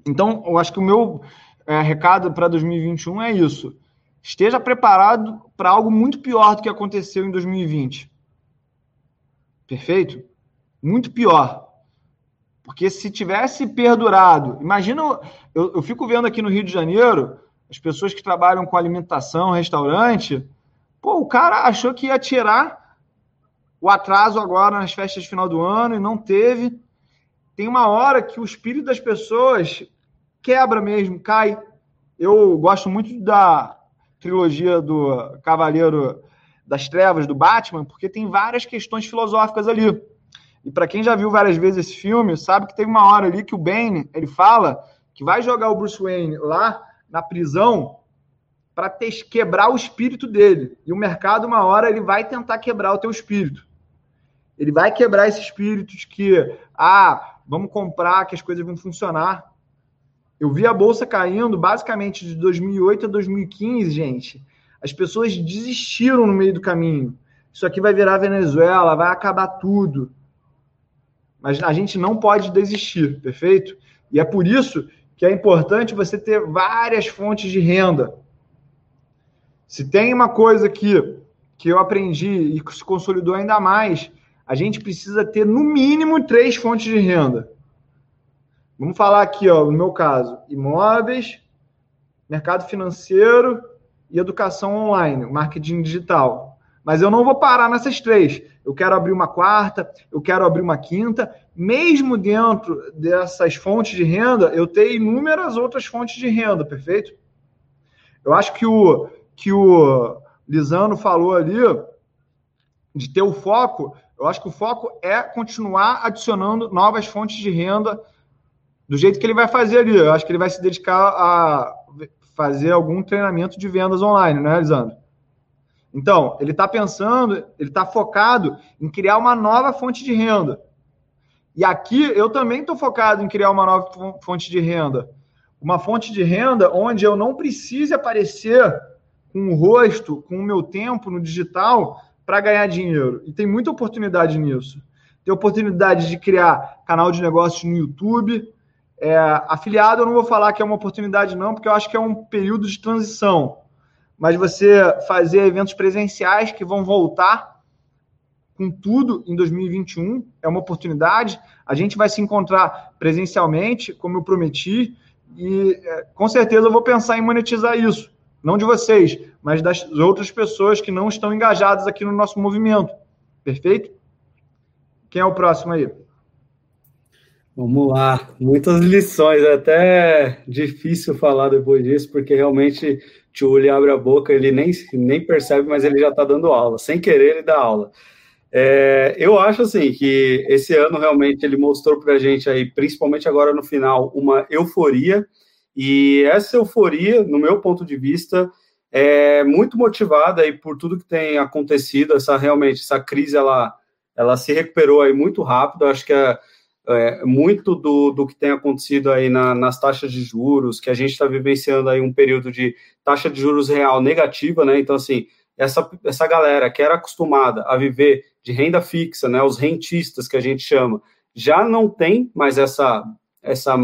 Então, eu acho que o meu é, recado para 2021 é isso. Esteja preparado para algo muito pior do que aconteceu em 2020. Perfeito? Muito pior. Porque se tivesse perdurado, imagina, eu, eu fico vendo aqui no Rio de Janeiro, as pessoas que trabalham com alimentação, restaurante, pô, o cara achou que ia tirar o atraso agora nas festas de final do ano e não teve. Tem uma hora que o espírito das pessoas quebra mesmo, cai. Eu gosto muito da trilogia do Cavaleiro das Trevas, do Batman, porque tem várias questões filosóficas ali. E para quem já viu várias vezes esse filme, sabe que teve uma hora ali que o Bane, ele fala que vai jogar o Bruce Wayne lá na prisão para quebrar o espírito dele. E o mercado, uma hora, ele vai tentar quebrar o teu espírito. Ele vai quebrar esse espírito de que, ah, vamos comprar, que as coisas vão funcionar. Eu vi a bolsa caindo basicamente de 2008 a 2015, gente. As pessoas desistiram no meio do caminho. Isso aqui vai virar Venezuela, vai acabar tudo. Mas a gente não pode desistir, perfeito? E é por isso que é importante você ter várias fontes de renda. Se tem uma coisa que, que eu aprendi e que se consolidou ainda mais, a gente precisa ter no mínimo três fontes de renda. Vamos falar aqui, ó, no meu caso, imóveis, mercado financeiro e educação online, marketing digital. Mas eu não vou parar nessas três eu quero abrir uma quarta, eu quero abrir uma quinta. Mesmo dentro dessas fontes de renda, eu tenho inúmeras outras fontes de renda, perfeito? Eu acho que o, que o Lisano falou ali de ter o foco, eu acho que o foco é continuar adicionando novas fontes de renda do jeito que ele vai fazer ali. Eu acho que ele vai se dedicar a fazer algum treinamento de vendas online, né, Lisandro? Então, ele está pensando, ele está focado em criar uma nova fonte de renda. E aqui eu também estou focado em criar uma nova fonte de renda. Uma fonte de renda onde eu não precise aparecer com o rosto, com o meu tempo no digital para ganhar dinheiro. E tem muita oportunidade nisso. Tem oportunidade de criar canal de negócios no YouTube. É, afiliado, eu não vou falar que é uma oportunidade, não, porque eu acho que é um período de transição mas você fazer eventos presenciais que vão voltar com tudo em 2021 é uma oportunidade. A gente vai se encontrar presencialmente, como eu prometi, e é, com certeza eu vou pensar em monetizar isso. Não de vocês, mas das outras pessoas que não estão engajadas aqui no nosso movimento. Perfeito? Quem é o próximo aí? Vamos lá, muitas lições, é até difícil falar depois disso, porque realmente tio abre a boca, ele nem, nem percebe, mas ele já está dando aula, sem querer ele dá aula. É, eu acho assim que esse ano realmente ele mostrou para a gente aí, principalmente agora no final, uma euforia, e essa euforia, no meu ponto de vista, é muito motivada aí por tudo que tem acontecido, essa realmente, essa crise, ela, ela se recuperou aí muito rápido, acho que a é, muito do, do que tem acontecido aí na, nas taxas de juros, que a gente está vivenciando aí um período de taxa de juros real negativa, né? Então, assim, essa, essa galera que era acostumada a viver de renda fixa, né? Os rentistas que a gente chama, já não tem mais essa, essa,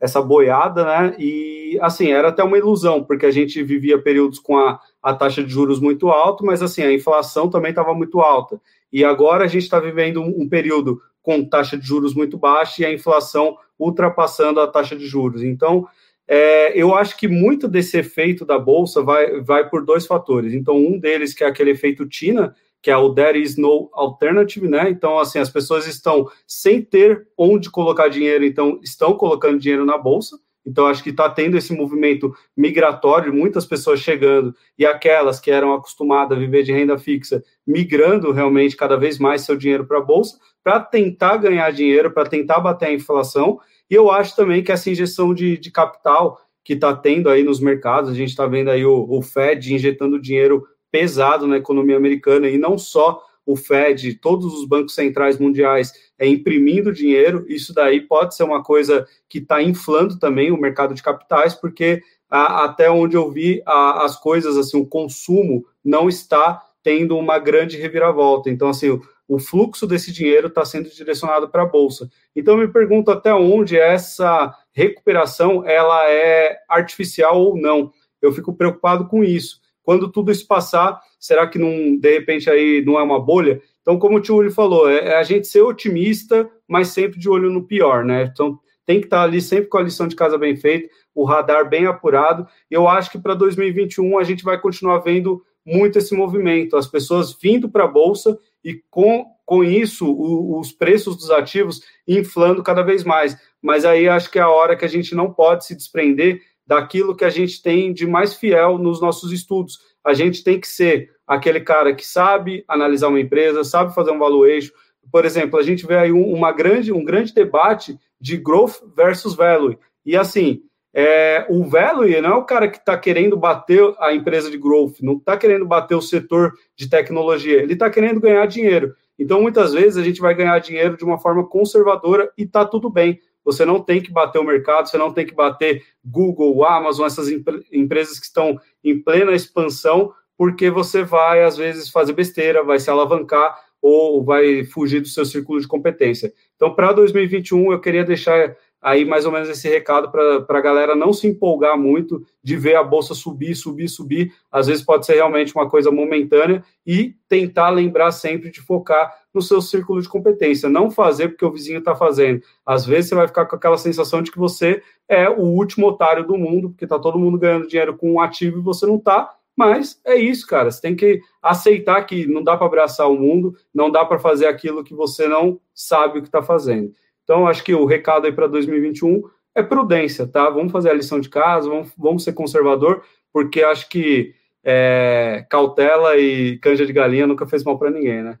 essa boiada, né? E, assim, era até uma ilusão, porque a gente vivia períodos com a, a taxa de juros muito alta, mas, assim, a inflação também estava muito alta. E agora a gente está vivendo um, um período com taxa de juros muito baixa e a inflação ultrapassando a taxa de juros. Então, é, eu acho que muito desse efeito da bolsa vai, vai por dois fatores. Então, um deles que é aquele efeito Tina, que é o there is no alternative, né? Então, assim, as pessoas estão sem ter onde colocar dinheiro, então estão colocando dinheiro na bolsa. Então, acho que está tendo esse movimento migratório, muitas pessoas chegando e aquelas que eram acostumadas a viver de renda fixa, migrando realmente cada vez mais seu dinheiro para a bolsa, para tentar ganhar dinheiro, para tentar bater a inflação. E eu acho também que essa injeção de, de capital que está tendo aí nos mercados, a gente está vendo aí o, o Fed injetando dinheiro pesado na economia americana e não só o Fed, todos os bancos centrais mundiais é, imprimindo dinheiro, isso daí pode ser uma coisa que está inflando também o mercado de capitais, porque a, até onde eu vi a, as coisas, assim, o consumo não está tendo uma grande reviravolta. Então, assim, o fluxo desse dinheiro está sendo direcionado para a bolsa. Então, eu me pergunto até onde essa recuperação ela é artificial ou não. Eu fico preocupado com isso. Quando tudo isso passar, será que não, de repente aí não é uma bolha? Então, como o tio falou, é, é a gente ser otimista, mas sempre de olho no pior, né? Então, tem que estar ali sempre com a lição de casa bem feita, o radar bem apurado. Eu acho que para 2021 a gente vai continuar vendo muito esse movimento, as pessoas vindo para a bolsa e com, com isso o, os preços dos ativos inflando cada vez mais. Mas aí acho que é a hora que a gente não pode se desprender daquilo que a gente tem de mais fiel nos nossos estudos. A gente tem que ser aquele cara que sabe analisar uma empresa, sabe fazer um valuation. Por exemplo, a gente vê aí uma grande, um grande debate de growth versus value. E assim, é, o value não é o cara que está querendo bater a empresa de growth, não está querendo bater o setor de tecnologia, ele está querendo ganhar dinheiro. Então, muitas vezes, a gente vai ganhar dinheiro de uma forma conservadora e está tudo bem. Você não tem que bater o mercado, você não tem que bater Google, Amazon, essas empresas que estão em plena expansão, porque você vai, às vezes, fazer besteira, vai se alavancar ou vai fugir do seu círculo de competência. Então, para 2021, eu queria deixar aí mais ou menos esse recado para a galera não se empolgar muito de ver a bolsa subir, subir, subir. Às vezes pode ser realmente uma coisa momentânea e tentar lembrar sempre de focar no seu círculo de competência, não fazer porque o vizinho está fazendo. Às vezes você vai ficar com aquela sensação de que você é o último otário do mundo, porque está todo mundo ganhando dinheiro com um ativo e você não está. Mas é isso, cara. Você tem que aceitar que não dá para abraçar o mundo, não dá para fazer aquilo que você não sabe o que está fazendo. Então, acho que o recado aí para 2021 é prudência, tá? Vamos fazer a lição de casa, vamos, vamos ser conservador, porque acho que é, cautela e canja de galinha nunca fez mal para ninguém, né?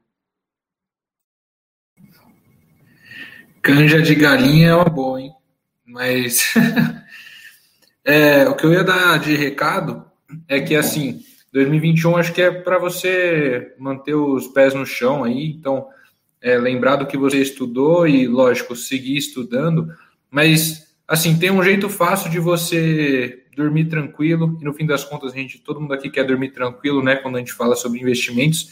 Canja de galinha é uma boa, hein? Mas é, o que eu ia dar de recado é que assim, 2021 acho que é para você manter os pés no chão aí, então é, lembrar do que você estudou e, lógico, seguir estudando, mas, assim, tem um jeito fácil de você dormir tranquilo, e no fim das contas, a gente, todo mundo aqui quer dormir tranquilo, né, quando a gente fala sobre investimentos.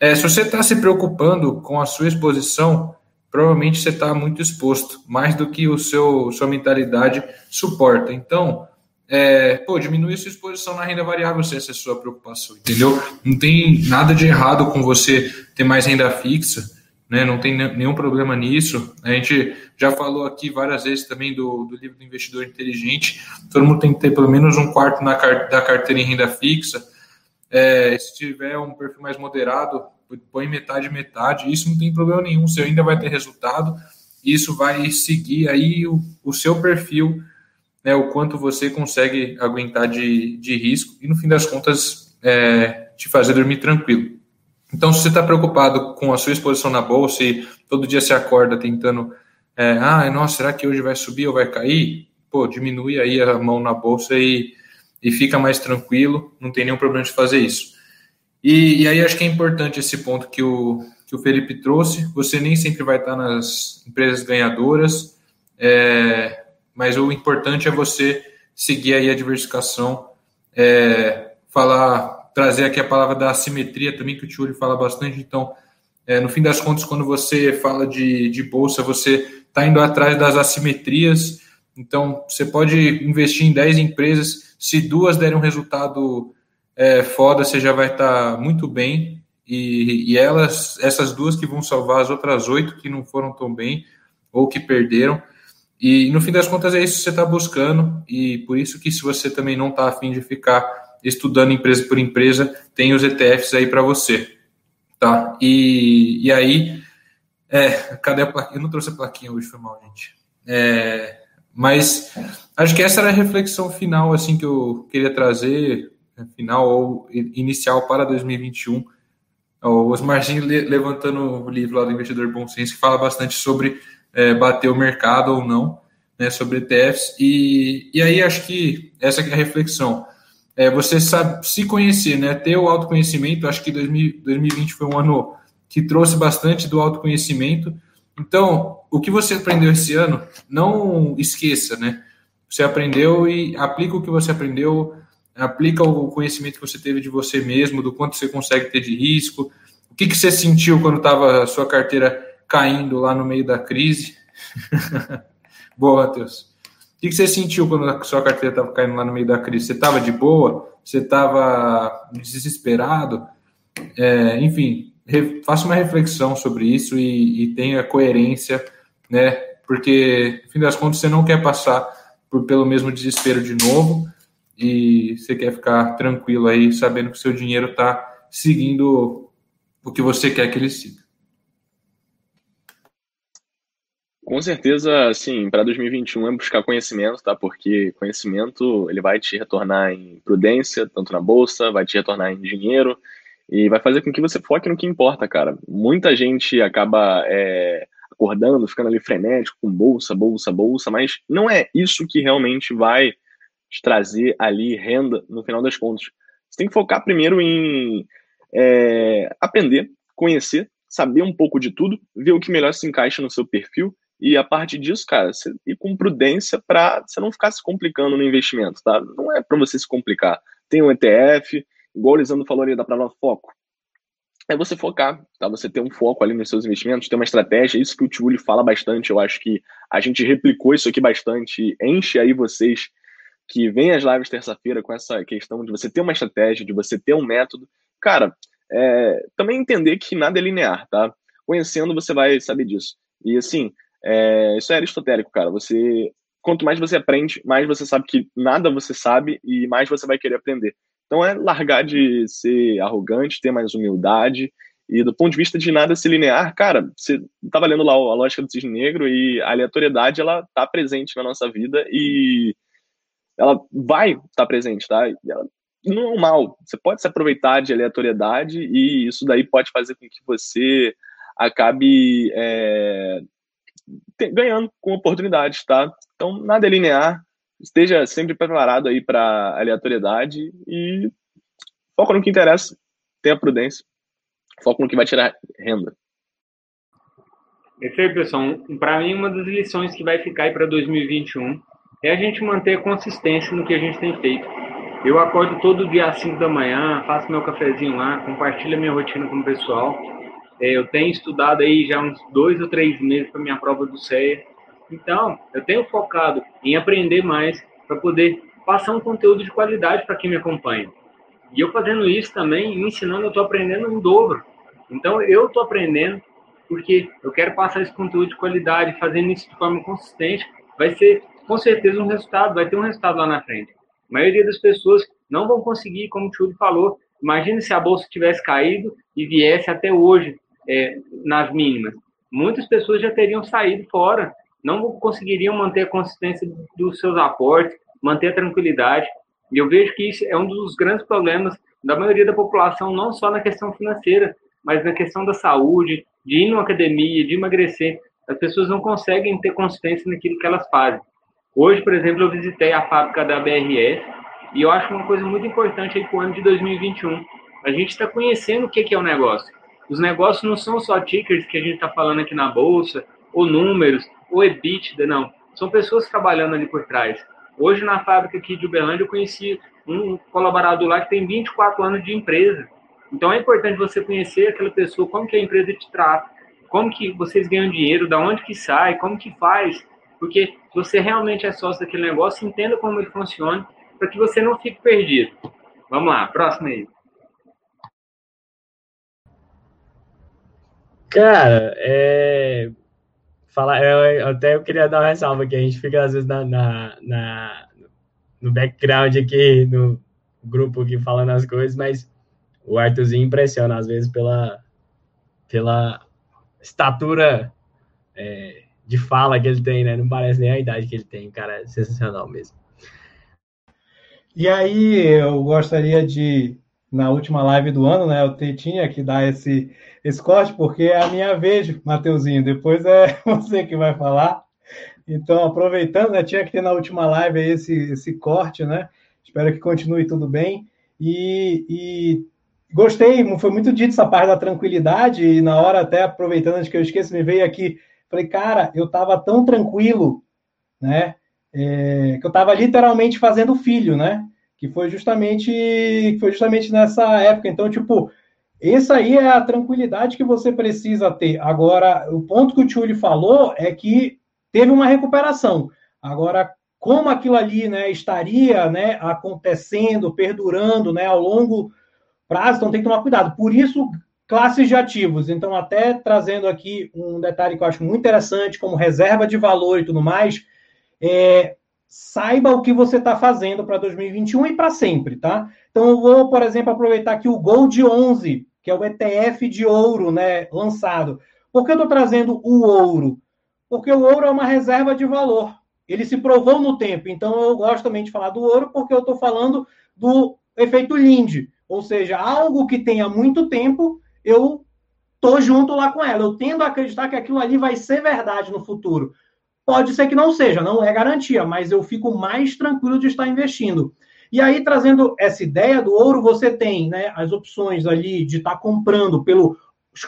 É, se você está se preocupando com a sua exposição, provavelmente você está muito exposto, mais do que o seu sua mentalidade suporta. Então, é, pô, sua exposição na renda variável se essa é a sua preocupação, entendeu? Não tem nada de errado com você ter mais renda fixa, né? Não tem nenhum problema nisso. A gente já falou aqui várias vezes também do, do livro do investidor inteligente. Todo mundo tem que ter pelo menos um quarto na, da carteira em renda fixa. É, se tiver um perfil mais moderado, põe metade metade. Isso não tem problema nenhum. Você ainda vai ter resultado. Isso vai seguir aí o, o seu perfil, né? O quanto você consegue aguentar de, de risco e no fim das contas é, te fazer dormir tranquilo. Então, se você está preocupado com a sua exposição na bolsa e todo dia se acorda tentando, é, ah, nossa, será que hoje vai subir ou vai cair? Pô, diminui aí a mão na bolsa e, e fica mais tranquilo, não tem nenhum problema de fazer isso. E, e aí acho que é importante esse ponto que o, que o Felipe trouxe. Você nem sempre vai estar nas empresas ganhadoras, é, mas o importante é você seguir aí a diversificação, é, falar trazer aqui a palavra da assimetria também, que o Tiuri fala bastante. Então, é, no fim das contas, quando você fala de, de bolsa, você está indo atrás das assimetrias. Então, você pode investir em 10 empresas, se duas derem um resultado é, foda, você já vai estar tá muito bem. E, e elas, essas duas que vão salvar as outras oito que não foram tão bem ou que perderam. E no fim das contas é isso que você está buscando, e por isso que se você também não está afim de ficar estudando empresa por empresa, tem os ETFs aí para você. Tá? E, e aí, é, cadê a plaquinha? Eu não trouxe a plaquinha hoje, foi mal, gente. É, mas acho que essa era a reflexão final assim que eu queria trazer, né, final ou inicial para 2021. O Osmarzinho levantando o livro lá do Investidor Bom Senso, que fala bastante sobre é, bater o mercado ou não, né, sobre ETFs. E, e aí acho que essa é a reflexão é, você sabe se conhecer, né? Ter o autoconhecimento. Acho que 2000, 2020 foi um ano que trouxe bastante do autoconhecimento. Então, o que você aprendeu esse ano, não esqueça, né? Você aprendeu e aplica o que você aprendeu. aplica o conhecimento que você teve de você mesmo, do quanto você consegue ter de risco. O que, que você sentiu quando estava a sua carteira caindo lá no meio da crise? Boa, Matheus. O que, você sentiu quando a sua carteira estava caindo lá no meio da crise? Você estava de boa? Você estava desesperado? É, enfim, faça uma reflexão sobre isso e, e, tenha coerência, né? Porque, no fim das contas, você não quer passar por, pelo mesmo desespero de novo e você quer ficar tranquilo aí, sabendo que o seu dinheiro está seguindo o que você quer que ele siga. Com certeza, sim, para 2021 é buscar conhecimento, tá? Porque conhecimento ele vai te retornar em prudência, tanto na bolsa, vai te retornar em dinheiro e vai fazer com que você foque no que importa, cara. Muita gente acaba é, acordando, ficando ali frenético com bolsa, bolsa, bolsa, mas não é isso que realmente vai te trazer ali renda no final das contas. Você tem que focar primeiro em é, aprender, conhecer, saber um pouco de tudo, ver o que melhor se encaixa no seu perfil e a partir disso, cara, você ir com prudência para você não ficar se complicando no investimento, tá? Não é para você se complicar. Tem um ETF, igual o Lisandro falou ali da palavra foco. É você focar, tá? Você ter um foco ali nos seus investimentos, ter uma estratégia. Isso que o Tio fala bastante. Eu acho que a gente replicou isso aqui bastante. Enche aí vocês que vêm às lives terça-feira com essa questão de você ter uma estratégia, de você ter um método. Cara, é, também entender que nada é linear, tá? Conhecendo, você vai saber disso. E assim, é, isso é aristotélico, cara. Você, quanto mais você aprende, mais você sabe que nada você sabe e mais você vai querer aprender. Então é largar de ser arrogante, ter mais humildade e do ponto de vista de nada se linear, cara, você estava lendo lá a lógica do cisne negro e a aleatoriedade ela tá presente na nossa vida e ela vai estar tá presente, tá? Ela não é um mal. Você pode se aproveitar de aleatoriedade e isso daí pode fazer com que você acabe é, ganhando com oportunidades, tá? Então, nada é linear, esteja sempre preparado aí para aleatoriedade e foca no que interessa, tenha prudência, foca no que vai tirar renda. É isso aí, pessoal. Para mim, uma das lições que vai ficar aí para 2021 é a gente manter a consistência no que a gente tem feito. Eu acordo todo dia às 5 da manhã, faço meu cafezinho lá, compartilho a minha rotina com o pessoal é, eu tenho estudado aí já uns dois ou três meses para minha prova do CEA. Então, eu tenho focado em aprender mais para poder passar um conteúdo de qualidade para quem me acompanha. E eu fazendo isso também, ensinando, eu estou aprendendo em dobro. Então, eu estou aprendendo porque eu quero passar esse conteúdo de qualidade, fazendo isso de forma consistente, vai ser com certeza um resultado, vai ter um resultado lá na frente. A maioria das pessoas não vão conseguir, como o Tchuli falou, imagine se a bolsa tivesse caído e viesse até hoje é, nas mínimas, muitas pessoas já teriam saído fora, não conseguiriam manter a consistência dos seus aportes, manter a tranquilidade. E eu vejo que isso é um dos grandes problemas da maioria da população, não só na questão financeira, mas na questão da saúde, de ir numa academia, de emagrecer. As pessoas não conseguem ter consistência naquilo que elas fazem. Hoje, por exemplo, eu visitei a fábrica da BRS e eu acho uma coisa muito importante aí para o ano de 2021. A gente está conhecendo o que é o negócio. Os negócios não são só tickers que a gente está falando aqui na bolsa, ou números, ou EBITDA, não. São pessoas trabalhando ali por trás. Hoje, na fábrica aqui de Uberlândia, eu conheci um colaborador lá que tem 24 anos de empresa. Então, é importante você conhecer aquela pessoa, como que a empresa te trata, como que vocês ganham dinheiro, da onde que sai, como que faz. Porque se você realmente é sócio daquele negócio, entenda como ele funciona, para que você não fique perdido. Vamos lá, próximo aí. Cara, é. Falar, eu, até eu queria dar uma ressalva que a gente fica às vezes na, na, na, no background aqui, no grupo aqui falando as coisas, mas o Arthurzinho impressiona às vezes pela, pela estatura é, de fala que ele tem, né? Não parece nem a idade que ele tem, cara, é sensacional mesmo. E aí, eu gostaria de na última live do ano, né? Eu tinha que dar esse, corte, porque é a minha vez, Mateuzinho. Depois é você que vai falar. Então, aproveitando, né, tinha que ter na última live esse, esse corte, né? Espero que continue tudo bem. E, e gostei, foi muito dito essa parte da tranquilidade, e na hora, até aproveitando antes que eu esqueça, me veio aqui, falei, cara, eu estava tão tranquilo, né? É, que eu estava literalmente fazendo filho, né? que foi justamente que foi justamente nessa época. Então, tipo, essa aí é a tranquilidade que você precisa ter. Agora, o ponto que o Tchuli falou é que teve uma recuperação. Agora, como aquilo ali né, estaria né, acontecendo, perdurando né, ao longo prazo, então tem que tomar cuidado. Por isso, classes de ativos. Então, até trazendo aqui um detalhe que eu acho muito interessante, como reserva de valor e tudo mais, é, saiba o que você está fazendo para 2021 e para sempre, tá? Então, eu vou, por exemplo, aproveitar aqui o Gold 11, que é o ETF de ouro, né, lançado. Por que eu estou trazendo o ouro? Porque o ouro é uma reserva de valor. Ele se provou no tempo. Então, eu gosto também de falar do ouro, porque eu estou falando do efeito Linde. Ou seja, algo que tenha muito tempo, eu tô junto lá com ela. Eu tendo a acreditar que aquilo ali vai ser verdade no futuro. Pode ser que não seja, não é garantia, mas eu fico mais tranquilo de estar investindo. E aí, trazendo essa ideia do ouro, você tem né, as opções ali de estar comprando pelos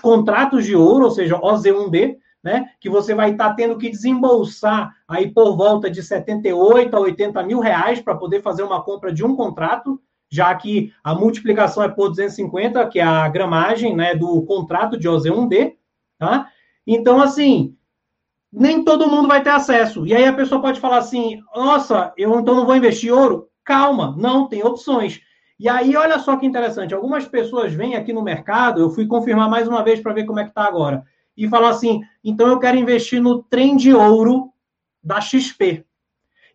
contratos de ouro, ou seja, OZ1D, né, que você vai estar tendo que desembolsar aí por volta de 78 a 80 mil reais para poder fazer uma compra de um contrato, já que a multiplicação é por 250, que é a gramagem né, do contrato de OZ1D, tá? Então, assim, nem todo mundo vai ter acesso. E aí a pessoa pode falar assim: nossa, eu então não vou investir ouro? Calma, não, tem opções. E aí, olha só que interessante: algumas pessoas vêm aqui no mercado, eu fui confirmar mais uma vez para ver como é que está agora, e falam assim: então eu quero investir no trem de ouro da XP.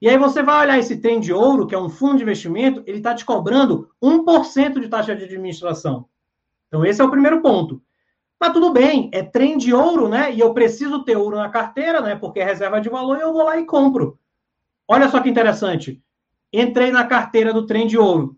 E aí você vai olhar esse trem de ouro, que é um fundo de investimento, ele está te cobrando 1% de taxa de administração. Então, esse é o primeiro ponto. Mas tudo bem, é trem de ouro, né? E eu preciso ter ouro na carteira, né? Porque é reserva de valor, e eu vou lá e compro. Olha só que interessante. Entrei na carteira do trem de ouro.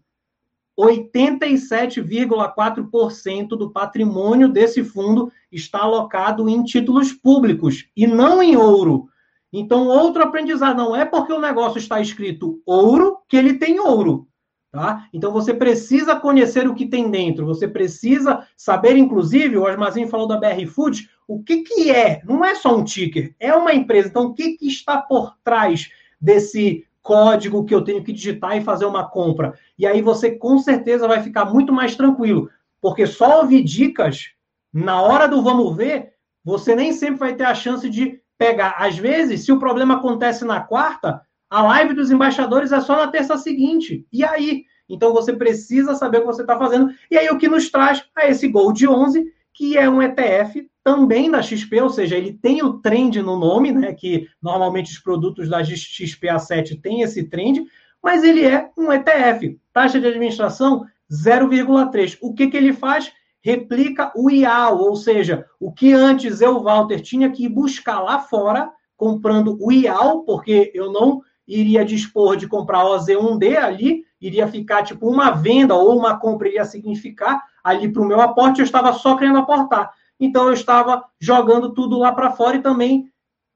87,4% do patrimônio desse fundo está alocado em títulos públicos e não em ouro. Então, outro aprendizado não é porque o negócio está escrito ouro que ele tem ouro. Tá? Então você precisa conhecer o que tem dentro, você precisa saber, inclusive, o Osmazinho falou da BR Food, o que, que é? Não é só um ticker, é uma empresa. Então, o que, que está por trás desse código que eu tenho que digitar e fazer uma compra? E aí você com certeza vai ficar muito mais tranquilo, porque só ouvir dicas, na hora do vamos ver, você nem sempre vai ter a chance de pegar. Às vezes, se o problema acontece na quarta, a live dos embaixadores é só na terça seguinte. E aí? Então você precisa saber o que você está fazendo. E aí o que nos traz a esse Gold 11, que é um ETF também da XP, ou seja, ele tem o trend no nome, né? Que normalmente os produtos da XPA7 têm esse trend, mas ele é um ETF. Taxa de administração 0,3. O que, que ele faz? Replica o IAL, ou seja, o que antes eu, Walter, tinha que buscar lá fora, comprando o IAL, porque eu não iria dispor de comprar o OZ1D ali, iria ficar tipo uma venda ou uma compra iria significar ali para o meu aporte, eu estava só querendo aportar. Então eu estava jogando tudo lá para fora e também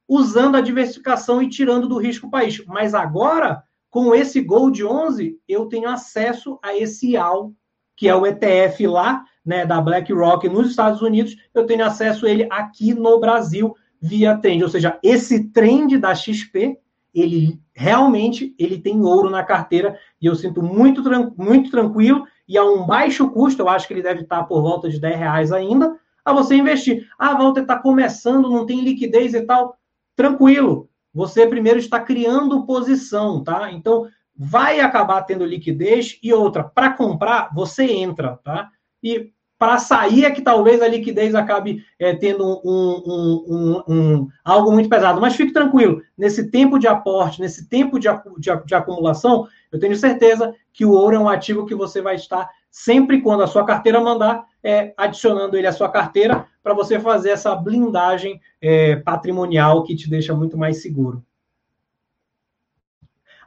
usando a diversificação e tirando do risco o país. Mas agora, com esse Gold 11, eu tenho acesso a esse IAL, que é o ETF lá, né, da BlackRock nos Estados Unidos, eu tenho acesso a ele aqui no Brasil via trend, ou seja, esse trend da XP ele realmente ele tem ouro na carteira e eu sinto muito, muito tranquilo e a um baixo custo, eu acho que ele deve estar por volta de 10 reais ainda, a você investir. Ah, Walter está começando, não tem liquidez e tal. Tranquilo, você primeiro está criando posição, tá? Então, vai acabar tendo liquidez e outra, para comprar, você entra, tá? E para sair é que talvez a liquidez acabe é, tendo um, um, um, algo muito pesado. Mas fique tranquilo, nesse tempo de aporte, nesse tempo de, de, de, acumulação, eu tenho certeza que o ouro é um ativo que você vai estar sempre quando a sua carteira mandar, é, adicionando ele à sua carteira para você fazer essa blindagem é, patrimonial que te deixa muito mais seguro.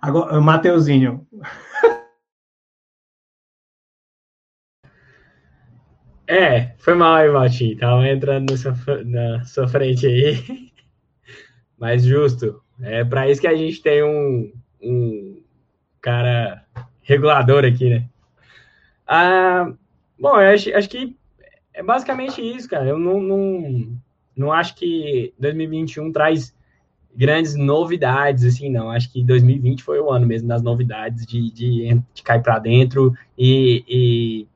Agora, Mateuzinho. É, foi mal aí, Valtinho. Tava entrando sua, na sua frente aí. Mas justo. É para isso que a gente tem um, um cara regulador aqui, né? Ah, bom, eu acho, acho que é basicamente isso, cara. Eu não, não, não acho que 2021 traz grandes novidades, assim, não. Acho que 2020 foi o ano mesmo das novidades, de, de, de cair para dentro e, e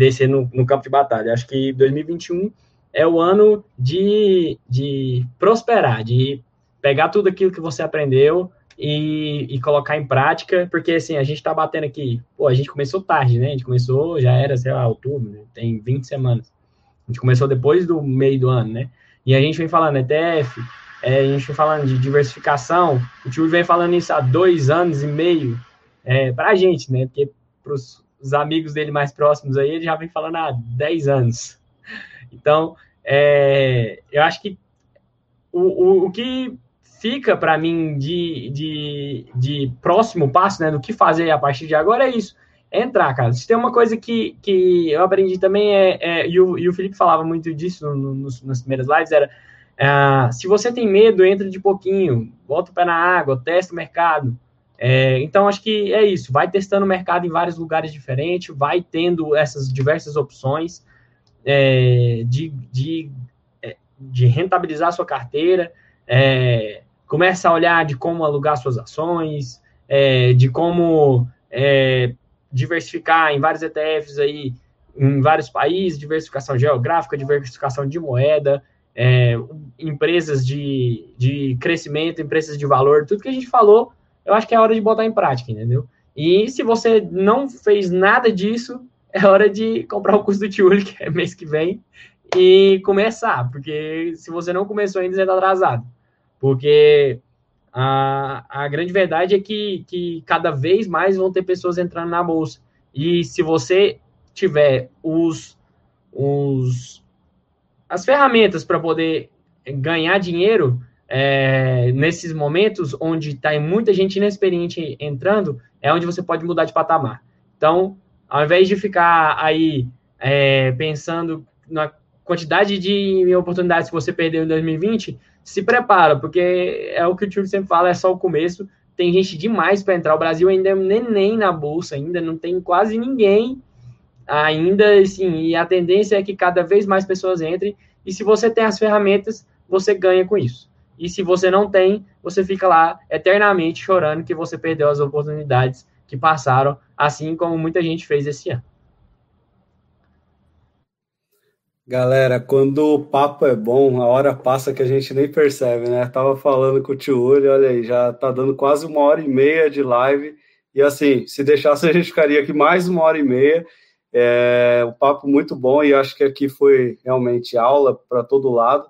descer no, no, campo de batalha. Acho que 2021 é o ano de, de prosperar, de pegar tudo aquilo que você aprendeu e, e colocar em prática, porque assim, a gente está batendo aqui, pô, a gente começou tarde, né? A gente começou, já era, sei lá, outubro, né? tem 20 semanas. A gente começou depois do meio do ano, né? E a gente vem falando ETF, é, a gente vem falando de diversificação, o tio vem falando isso há dois anos e meio, é, para a gente, né? Porque amigos dele mais próximos aí, ele já vem falando há 10 anos. Então, é, eu acho que o, o, o que fica para mim de, de, de próximo passo, né, do que fazer a partir de agora é isso, é entrar, cara. Se tem uma coisa que, que eu aprendi também, é, é e, o, e o Felipe falava muito disso no, no, nas primeiras lives, era é, se você tem medo, entra de pouquinho, bota o pé na água, testa o mercado. É, então, acho que é isso, vai testando o mercado em vários lugares diferentes, vai tendo essas diversas opções é, de, de, é, de rentabilizar a sua carteira, é, começa a olhar de como alugar suas ações, é, de como é, diversificar em vários ETFs aí, em vários países, diversificação geográfica, diversificação de moeda, empresas de, de crescimento, empresas de valor, tudo que a gente falou, eu acho que é hora de botar em prática, entendeu? E se você não fez nada disso, é hora de comprar o curso do Tiuli, que é mês que vem, e começar, porque se você não começou ainda, você está atrasado. Porque a, a grande verdade é que, que cada vez mais vão ter pessoas entrando na bolsa. E se você tiver os, os as ferramentas para poder ganhar dinheiro é, nesses momentos onde está muita gente inexperiente entrando, é onde você pode mudar de patamar. Então, ao invés de ficar aí é, pensando na quantidade de oportunidades que você perdeu em 2020, se prepara, porque é o que o tio sempre fala, é só o começo. Tem gente demais para entrar. O Brasil ainda é neném na bolsa, ainda não tem quase ninguém ainda, assim, e a tendência é que cada vez mais pessoas entrem. E se você tem as ferramentas, você ganha com isso. E se você não tem, você fica lá eternamente chorando que você perdeu as oportunidades que passaram, assim como muita gente fez esse ano. Galera, quando o papo é bom, a hora passa que a gente nem percebe, né? Tava falando com o tio Uli, olha aí, já tá dando quase uma hora e meia de live. E assim, se deixasse, a gente ficaria aqui mais uma hora e meia. É um papo muito bom e acho que aqui foi realmente aula para todo lado.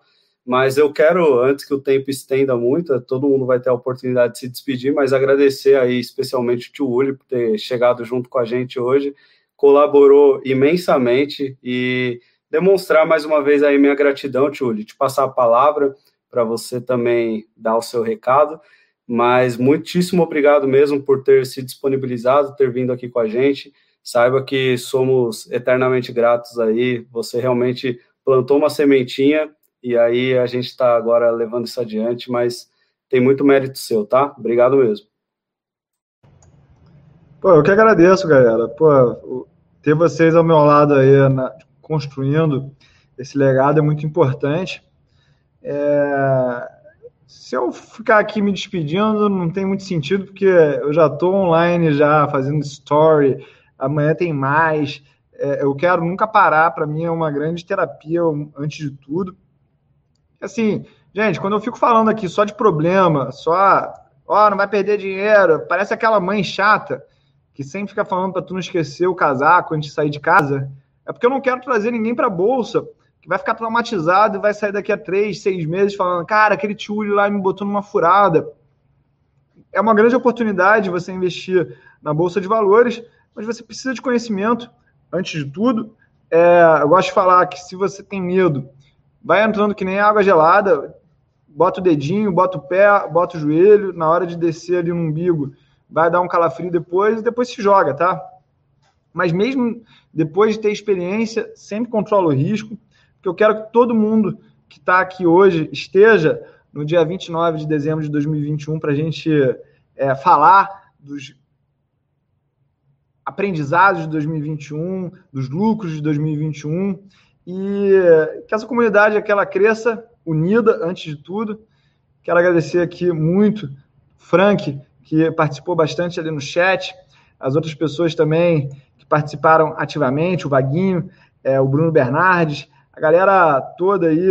Mas eu quero, antes que o tempo estenda muito, todo mundo vai ter a oportunidade de se despedir, mas agradecer aí especialmente o tio Uli por ter chegado junto com a gente hoje, colaborou imensamente e demonstrar mais uma vez aí minha gratidão, Tchuli, te passar a palavra para você também dar o seu recado. Mas muitíssimo obrigado mesmo por ter se disponibilizado, ter vindo aqui com a gente. Saiba que somos eternamente gratos aí. Você realmente plantou uma sementinha e aí a gente está agora levando isso adiante, mas tem muito mérito seu, tá? Obrigado mesmo. Pô, eu que agradeço, galera. Pô, ter vocês ao meu lado aí na, construindo esse legado é muito importante. É... Se eu ficar aqui me despedindo, não tem muito sentido, porque eu já estou online, já fazendo story, amanhã tem mais. É, eu quero nunca parar, para mim é uma grande terapia, antes de tudo. Assim, gente, quando eu fico falando aqui só de problema, só, ó, não vai perder dinheiro, parece aquela mãe chata que sempre fica falando para tu não esquecer o casaco antes de sair de casa. É porque eu não quero trazer ninguém para bolsa que vai ficar traumatizado e vai sair daqui a três, seis meses falando, cara, aquele tio lá me botou numa furada. É uma grande oportunidade você investir na bolsa de valores, mas você precisa de conhecimento antes de tudo. É, eu gosto de falar que se você tem medo, vai entrando que nem água gelada, bota o dedinho, bota o pé, bota o joelho, na hora de descer ali no umbigo, vai dar um calafrio depois e depois se joga, tá? Mas mesmo depois de ter experiência, sempre controla o risco, porque eu quero que todo mundo que está aqui hoje esteja no dia 29 de dezembro de 2021 para a gente é, falar dos aprendizados de 2021, dos lucros de 2021 e que essa comunidade aquela cresça unida antes de tudo Quero agradecer aqui muito Frank, que participou bastante ali no chat, as outras pessoas também que participaram ativamente, o Vaguinho, é, o Bruno Bernardes, a galera toda aí,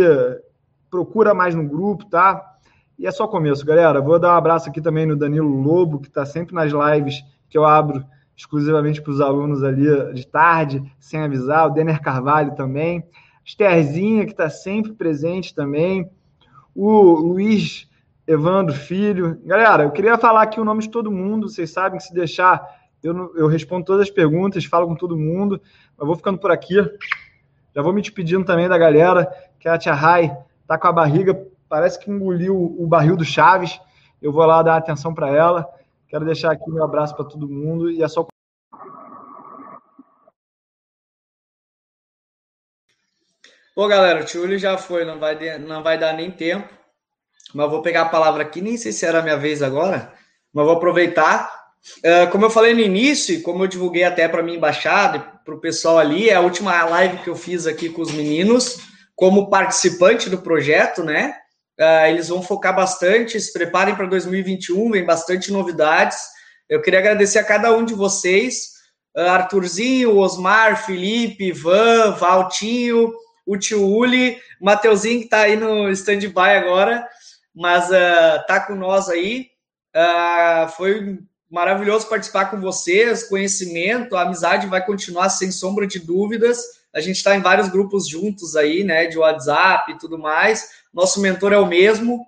procura mais no grupo, tá? E é só começo, galera. Vou dar um abraço aqui também no Danilo Lobo, que está sempre nas lives que eu abro exclusivamente para os alunos ali de tarde, sem avisar. O Denner Carvalho também. Estherzinha, que está sempre presente também. O Luiz Evandro Filho. Galera, eu queria falar aqui o nome de todo mundo. Vocês sabem que se deixar, eu, eu respondo todas as perguntas, falo com todo mundo. Mas vou ficando por aqui. Já vou me despedindo também da galera, que a Tia Rai tá com a barriga, parece que engoliu o barril do Chaves. Eu vou lá dar atenção para ela. Quero deixar aqui meu abraço para todo mundo e é só Pô, galera, o Tchuli já foi, não vai, não vai dar nem tempo. Mas vou pegar a palavra aqui, nem sei se era a minha vez agora, mas vou aproveitar. Uh, como eu falei no início, como eu divulguei até para minha embaixada e para o pessoal ali, é a última live que eu fiz aqui com os meninos, como participante do projeto, né? Uh, eles vão focar bastante, se preparem para 2021, vem bastante novidades. Eu queria agradecer a cada um de vocês, uh, Arthurzinho, Osmar, Felipe, Ivan, Valtinho, o tio Uli, Mateuzinho que está aí no stand-by agora, mas uh, com nós aí. Uh, foi maravilhoso participar com vocês, conhecimento, a amizade vai continuar sem sombra de dúvidas. A gente está em vários grupos juntos aí, né, de WhatsApp e tudo mais. Nosso mentor é o mesmo.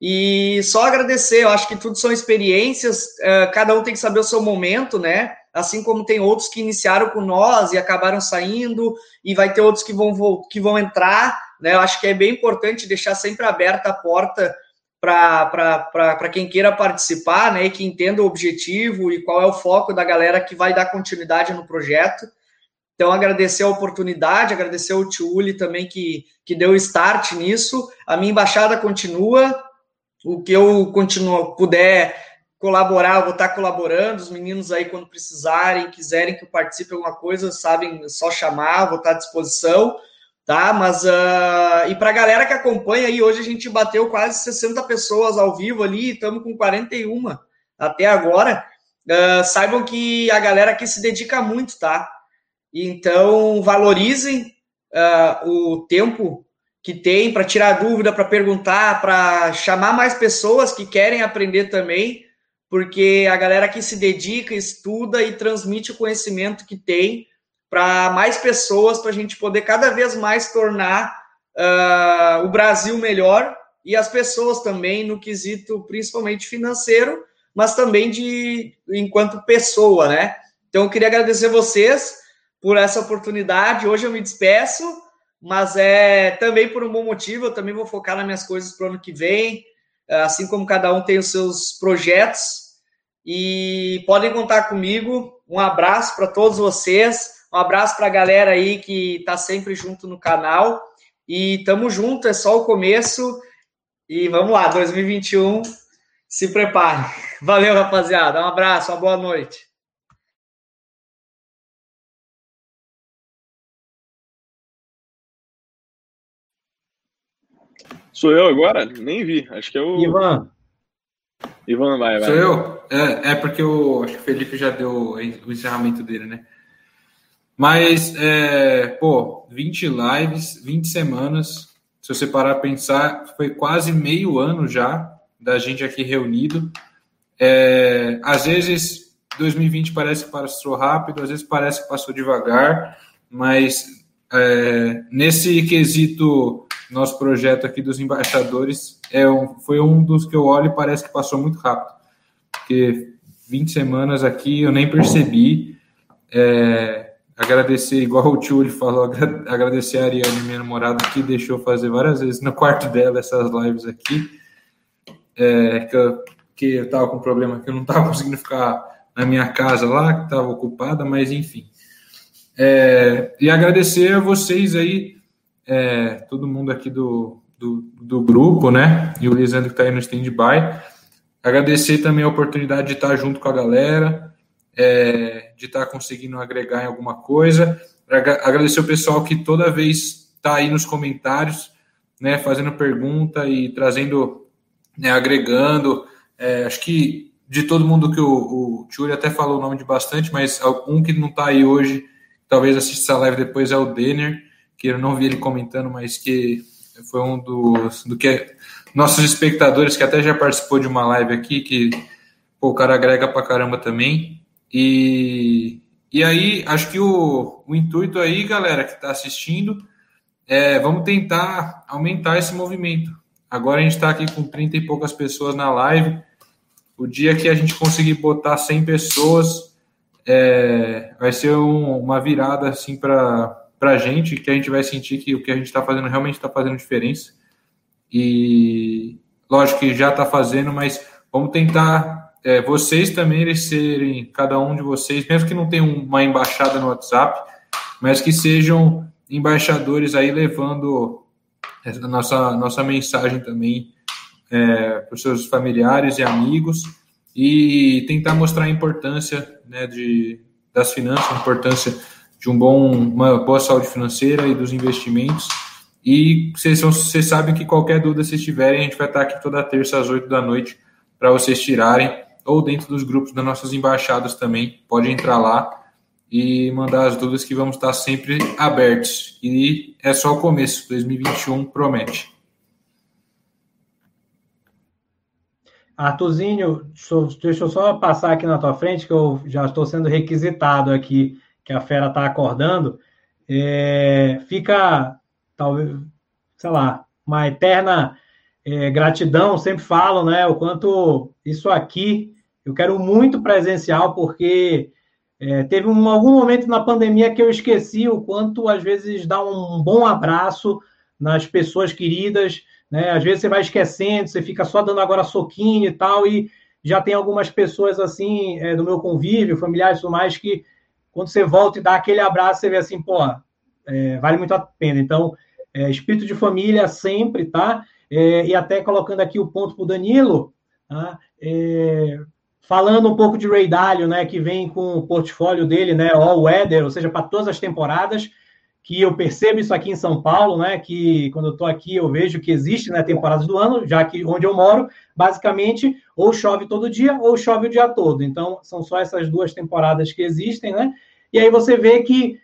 E só agradecer, eu acho que tudo são experiências, uh, cada um tem que saber o seu momento, né? assim como tem outros que iniciaram com nós e acabaram saindo, e vai ter outros que vão, que vão entrar, né? Eu acho que é bem importante deixar sempre aberta a porta para quem queira participar, né? E que entenda o objetivo e qual é o foco da galera que vai dar continuidade no projeto. Então, agradecer a oportunidade, agradecer ao Tiuli também que, que deu start nisso. A minha embaixada continua. O que eu continuo, puder colaborar, vou estar colaborando. Os meninos aí, quando precisarem, quiserem que eu participe de alguma coisa, sabem, é só chamar, vou estar à disposição, tá? Mas, uh, e para a galera que acompanha aí, hoje a gente bateu quase 60 pessoas ao vivo ali, estamos com 41 até agora. Uh, saibam que a galera aqui se dedica muito, tá? Então, valorizem uh, o tempo que tem para tirar dúvida, para perguntar, para chamar mais pessoas que querem aprender também porque a galera que se dedica, estuda e transmite o conhecimento que tem para mais pessoas, para a gente poder cada vez mais tornar uh, o Brasil melhor e as pessoas também no quesito principalmente financeiro, mas também de enquanto pessoa, né? Então eu queria agradecer vocês por essa oportunidade. Hoje eu me despeço, mas é também por um bom motivo. Eu também vou focar nas minhas coisas para o ano que vem assim como cada um tem os seus projetos. E podem contar comigo. Um abraço para todos vocês. Um abraço para a galera aí que está sempre junto no canal. E tamo junto, é só o começo. E vamos lá, 2021, se prepare. Valeu, rapaziada. Um abraço, uma boa noite. Sou eu agora? Nem vi. Acho que é o. Ivan. Ivan, vai, vai. Sou eu? É, é porque o, acho que o Felipe já deu o encerramento dele, né? Mas, é, pô, 20 lives, 20 semanas. Se você parar a pensar, foi quase meio ano já da gente aqui reunido. É, às vezes, 2020 parece que passou rápido, às vezes parece que passou devagar, mas é, nesse quesito nosso projeto aqui dos embaixadores é um, foi um dos que eu olho e parece que passou muito rápido. Porque 20 semanas aqui eu nem percebi. É, agradecer, igual o tio ele falou, agradecer a Ariane, minha namorada, que deixou fazer várias vezes no quarto dela essas lives aqui. É, que, eu, que eu tava com problema que eu não tava conseguindo ficar na minha casa lá, que estava ocupada, mas enfim. É, e agradecer a vocês aí é, todo mundo aqui do, do, do, grupo, né? E o Lisandro que está aí no stand-by. Agradecer também a oportunidade de estar junto com a galera, é, de estar conseguindo agregar em alguma coisa. Agradecer o pessoal que toda vez está aí nos comentários, né? Fazendo pergunta e trazendo né, agregando. É, acho que de todo mundo que o, o Tchuri até falou o nome de bastante, mas um que não está aí hoje, talvez assista essa live depois, é o Denner, que eu não vi ele comentando, mas que foi um dos do que nossos espectadores que até já participou de uma live aqui, que pô, o cara agrega pra caramba também. E, e aí, acho que o, o intuito aí, galera, que está assistindo, é vamos tentar aumentar esse movimento. Agora a gente está aqui com 30 e poucas pessoas na live. O dia que a gente conseguir botar 100 pessoas, é, vai ser um, uma virada assim para a gente, que a gente vai sentir que o que a gente está fazendo realmente está fazendo diferença. E lógico que já está fazendo, mas vamos tentar é, vocês também eles serem, cada um de vocês, mesmo que não tenham uma embaixada no WhatsApp, mas que sejam embaixadores aí levando a nossa, nossa mensagem também é, para os seus familiares e amigos e tentar mostrar a importância né, de, das finanças, a importância de um bom, uma boa saúde financeira e dos investimentos. E vocês, vocês sabem que qualquer dúvida vocês tiverem, a gente vai estar aqui toda terça às 8 da noite para vocês tirarem, ou dentro dos grupos das nossas embaixadas também. Pode entrar lá e mandar as dúvidas que vamos estar sempre abertos. E é só o começo, 2021 promete. Artuzinho, deixa eu só passar aqui na tua frente, que eu já estou sendo requisitado aqui, que a fera está acordando. É, fica, talvez, sei lá, uma eterna é, gratidão, sempre falo, né, o quanto isso aqui, eu quero muito presencial, porque é, teve um, algum momento na pandemia que eu esqueci o quanto, às vezes, dá um bom abraço nas pessoas queridas, né? Às vezes você vai esquecendo, você fica só dando agora soquinho e tal, e já tem algumas pessoas, assim, é, do meu convívio, familiares e tudo mais, que quando você volta e dá aquele abraço, você vê assim, pô, é, vale muito a pena. Então, é, espírito de família sempre, tá? É, e até colocando aqui o ponto para o Danilo, tá? É, Falando um pouco de Ray Dalio, né, que vem com o portfólio dele, né, All Weather, ou seja, para todas as temporadas, que eu percebo isso aqui em São Paulo, né, que quando eu estou aqui eu vejo que existe, né, temporadas do ano, já que onde eu moro, basicamente, ou chove todo dia ou chove o dia todo. Então, são só essas duas temporadas que existem, né? E aí você vê que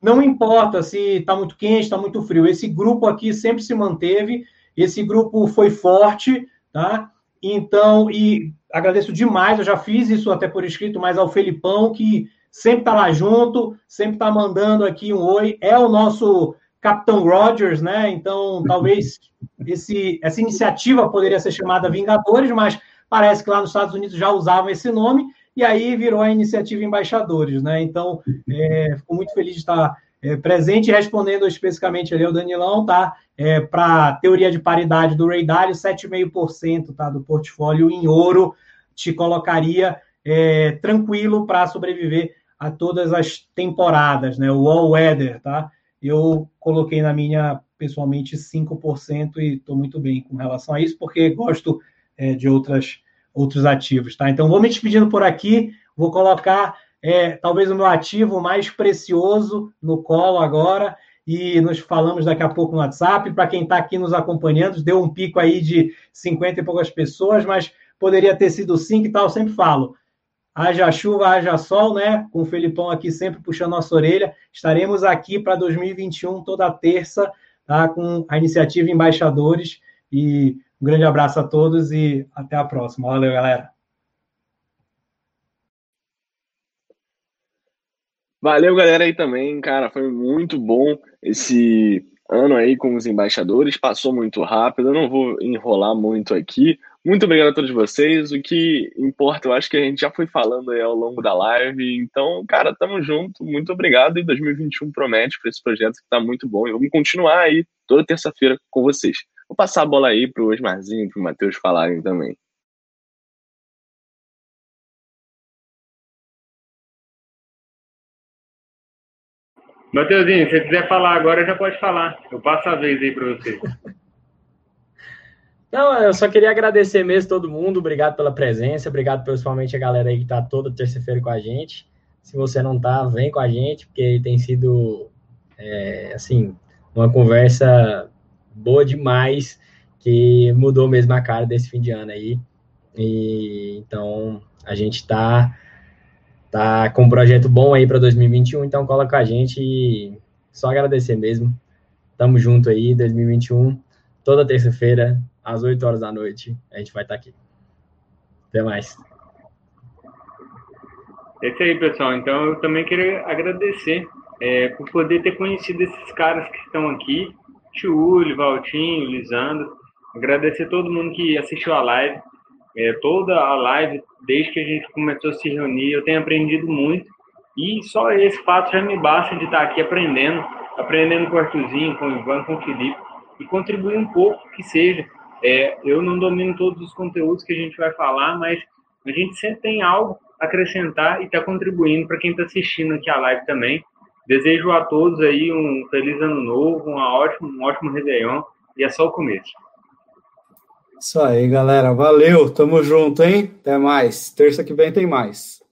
não importa se está muito quente, está muito frio, esse grupo aqui sempre se manteve, esse grupo foi forte, tá? Então, e agradeço demais, eu já fiz isso até por escrito, mas ao Felipão, que sempre está lá junto, sempre está mandando aqui um oi, é o nosso Capitão Rogers, né? Então, talvez esse, essa iniciativa poderia ser chamada Vingadores, mas parece que lá nos Estados Unidos já usavam esse nome, e aí virou a iniciativa Embaixadores, né? Então, é, fico muito feliz de estar é, presente, respondendo especificamente ali ao Danilão, tá? É, Para teoria de paridade do Ray Dalio, 7,5% tá, do portfólio em ouro te colocaria é, tranquilo para sobreviver a todas as temporadas, né? O all weather, tá? Eu coloquei na minha, pessoalmente, 5% e estou muito bem com relação a isso, porque gosto é, de outras, outros ativos, tá? Então, vou me despedindo por aqui, vou colocar é, talvez o meu ativo mais precioso no colo agora, e nos falamos daqui a pouco no WhatsApp. Para quem está aqui nos acompanhando, deu um pico aí de 50 e poucas pessoas, mas poderia ter sido 5 e tal, sempre falo. Haja chuva, haja sol, né? Com o Felipão aqui sempre puxando nossa orelha. Estaremos aqui para 2021, toda terça, tá? Com a iniciativa Embaixadores. E um grande abraço a todos e até a próxima. Valeu, galera. Valeu, galera, aí também, cara. Foi muito bom esse ano aí com os embaixadores. Passou muito rápido. Eu não vou enrolar muito aqui. Muito obrigado a todos vocês. O que importa, eu acho que a gente já foi falando aí ao longo da live. Então, cara, tamo junto. Muito obrigado. E 2021 promete para esse projeto que tá muito bom. E vamos continuar aí toda terça-feira com vocês. Vou passar a bola aí pro Osmarzinho e pro Matheus falarem também. Mateuzinho, se você quiser falar agora, já pode falar. Eu passo a vez aí para você. Não, eu só queria agradecer mesmo todo mundo. Obrigado pela presença. Obrigado principalmente a galera aí que está toda terça-feira com a gente. Se você não tá, vem com a gente, porque tem sido, é, assim, uma conversa boa demais que mudou mesmo a cara desse fim de ano aí. E então a gente tá tá com um projeto bom aí para 2021, então cola com a gente e só agradecer mesmo. Tamo junto aí, 2021, toda terça-feira, às 8 horas da noite, a gente vai estar tá aqui. Até mais. É isso aí, pessoal. Então, eu também queria agradecer é, por poder ter conhecido esses caras que estão aqui, Tiúlio, Valtinho, Lisandro. Agradecer todo mundo que assistiu a live. É, toda a live, desde que a gente começou a se reunir, eu tenho aprendido muito. E só esse fato já me basta de estar aqui aprendendo, aprendendo com o Arthurzinho, com o Ivan, com o Felipe, e contribuir um pouco que seja. É, eu não domino todos os conteúdos que a gente vai falar, mas a gente sempre tem algo a acrescentar e está contribuindo para quem está assistindo aqui a live também. Desejo a todos aí um feliz ano novo, uma ótima, um ótimo Réveillon, e é só o começo. Isso aí, galera. Valeu. Tamo junto, hein? Até mais. Terça que vem tem mais.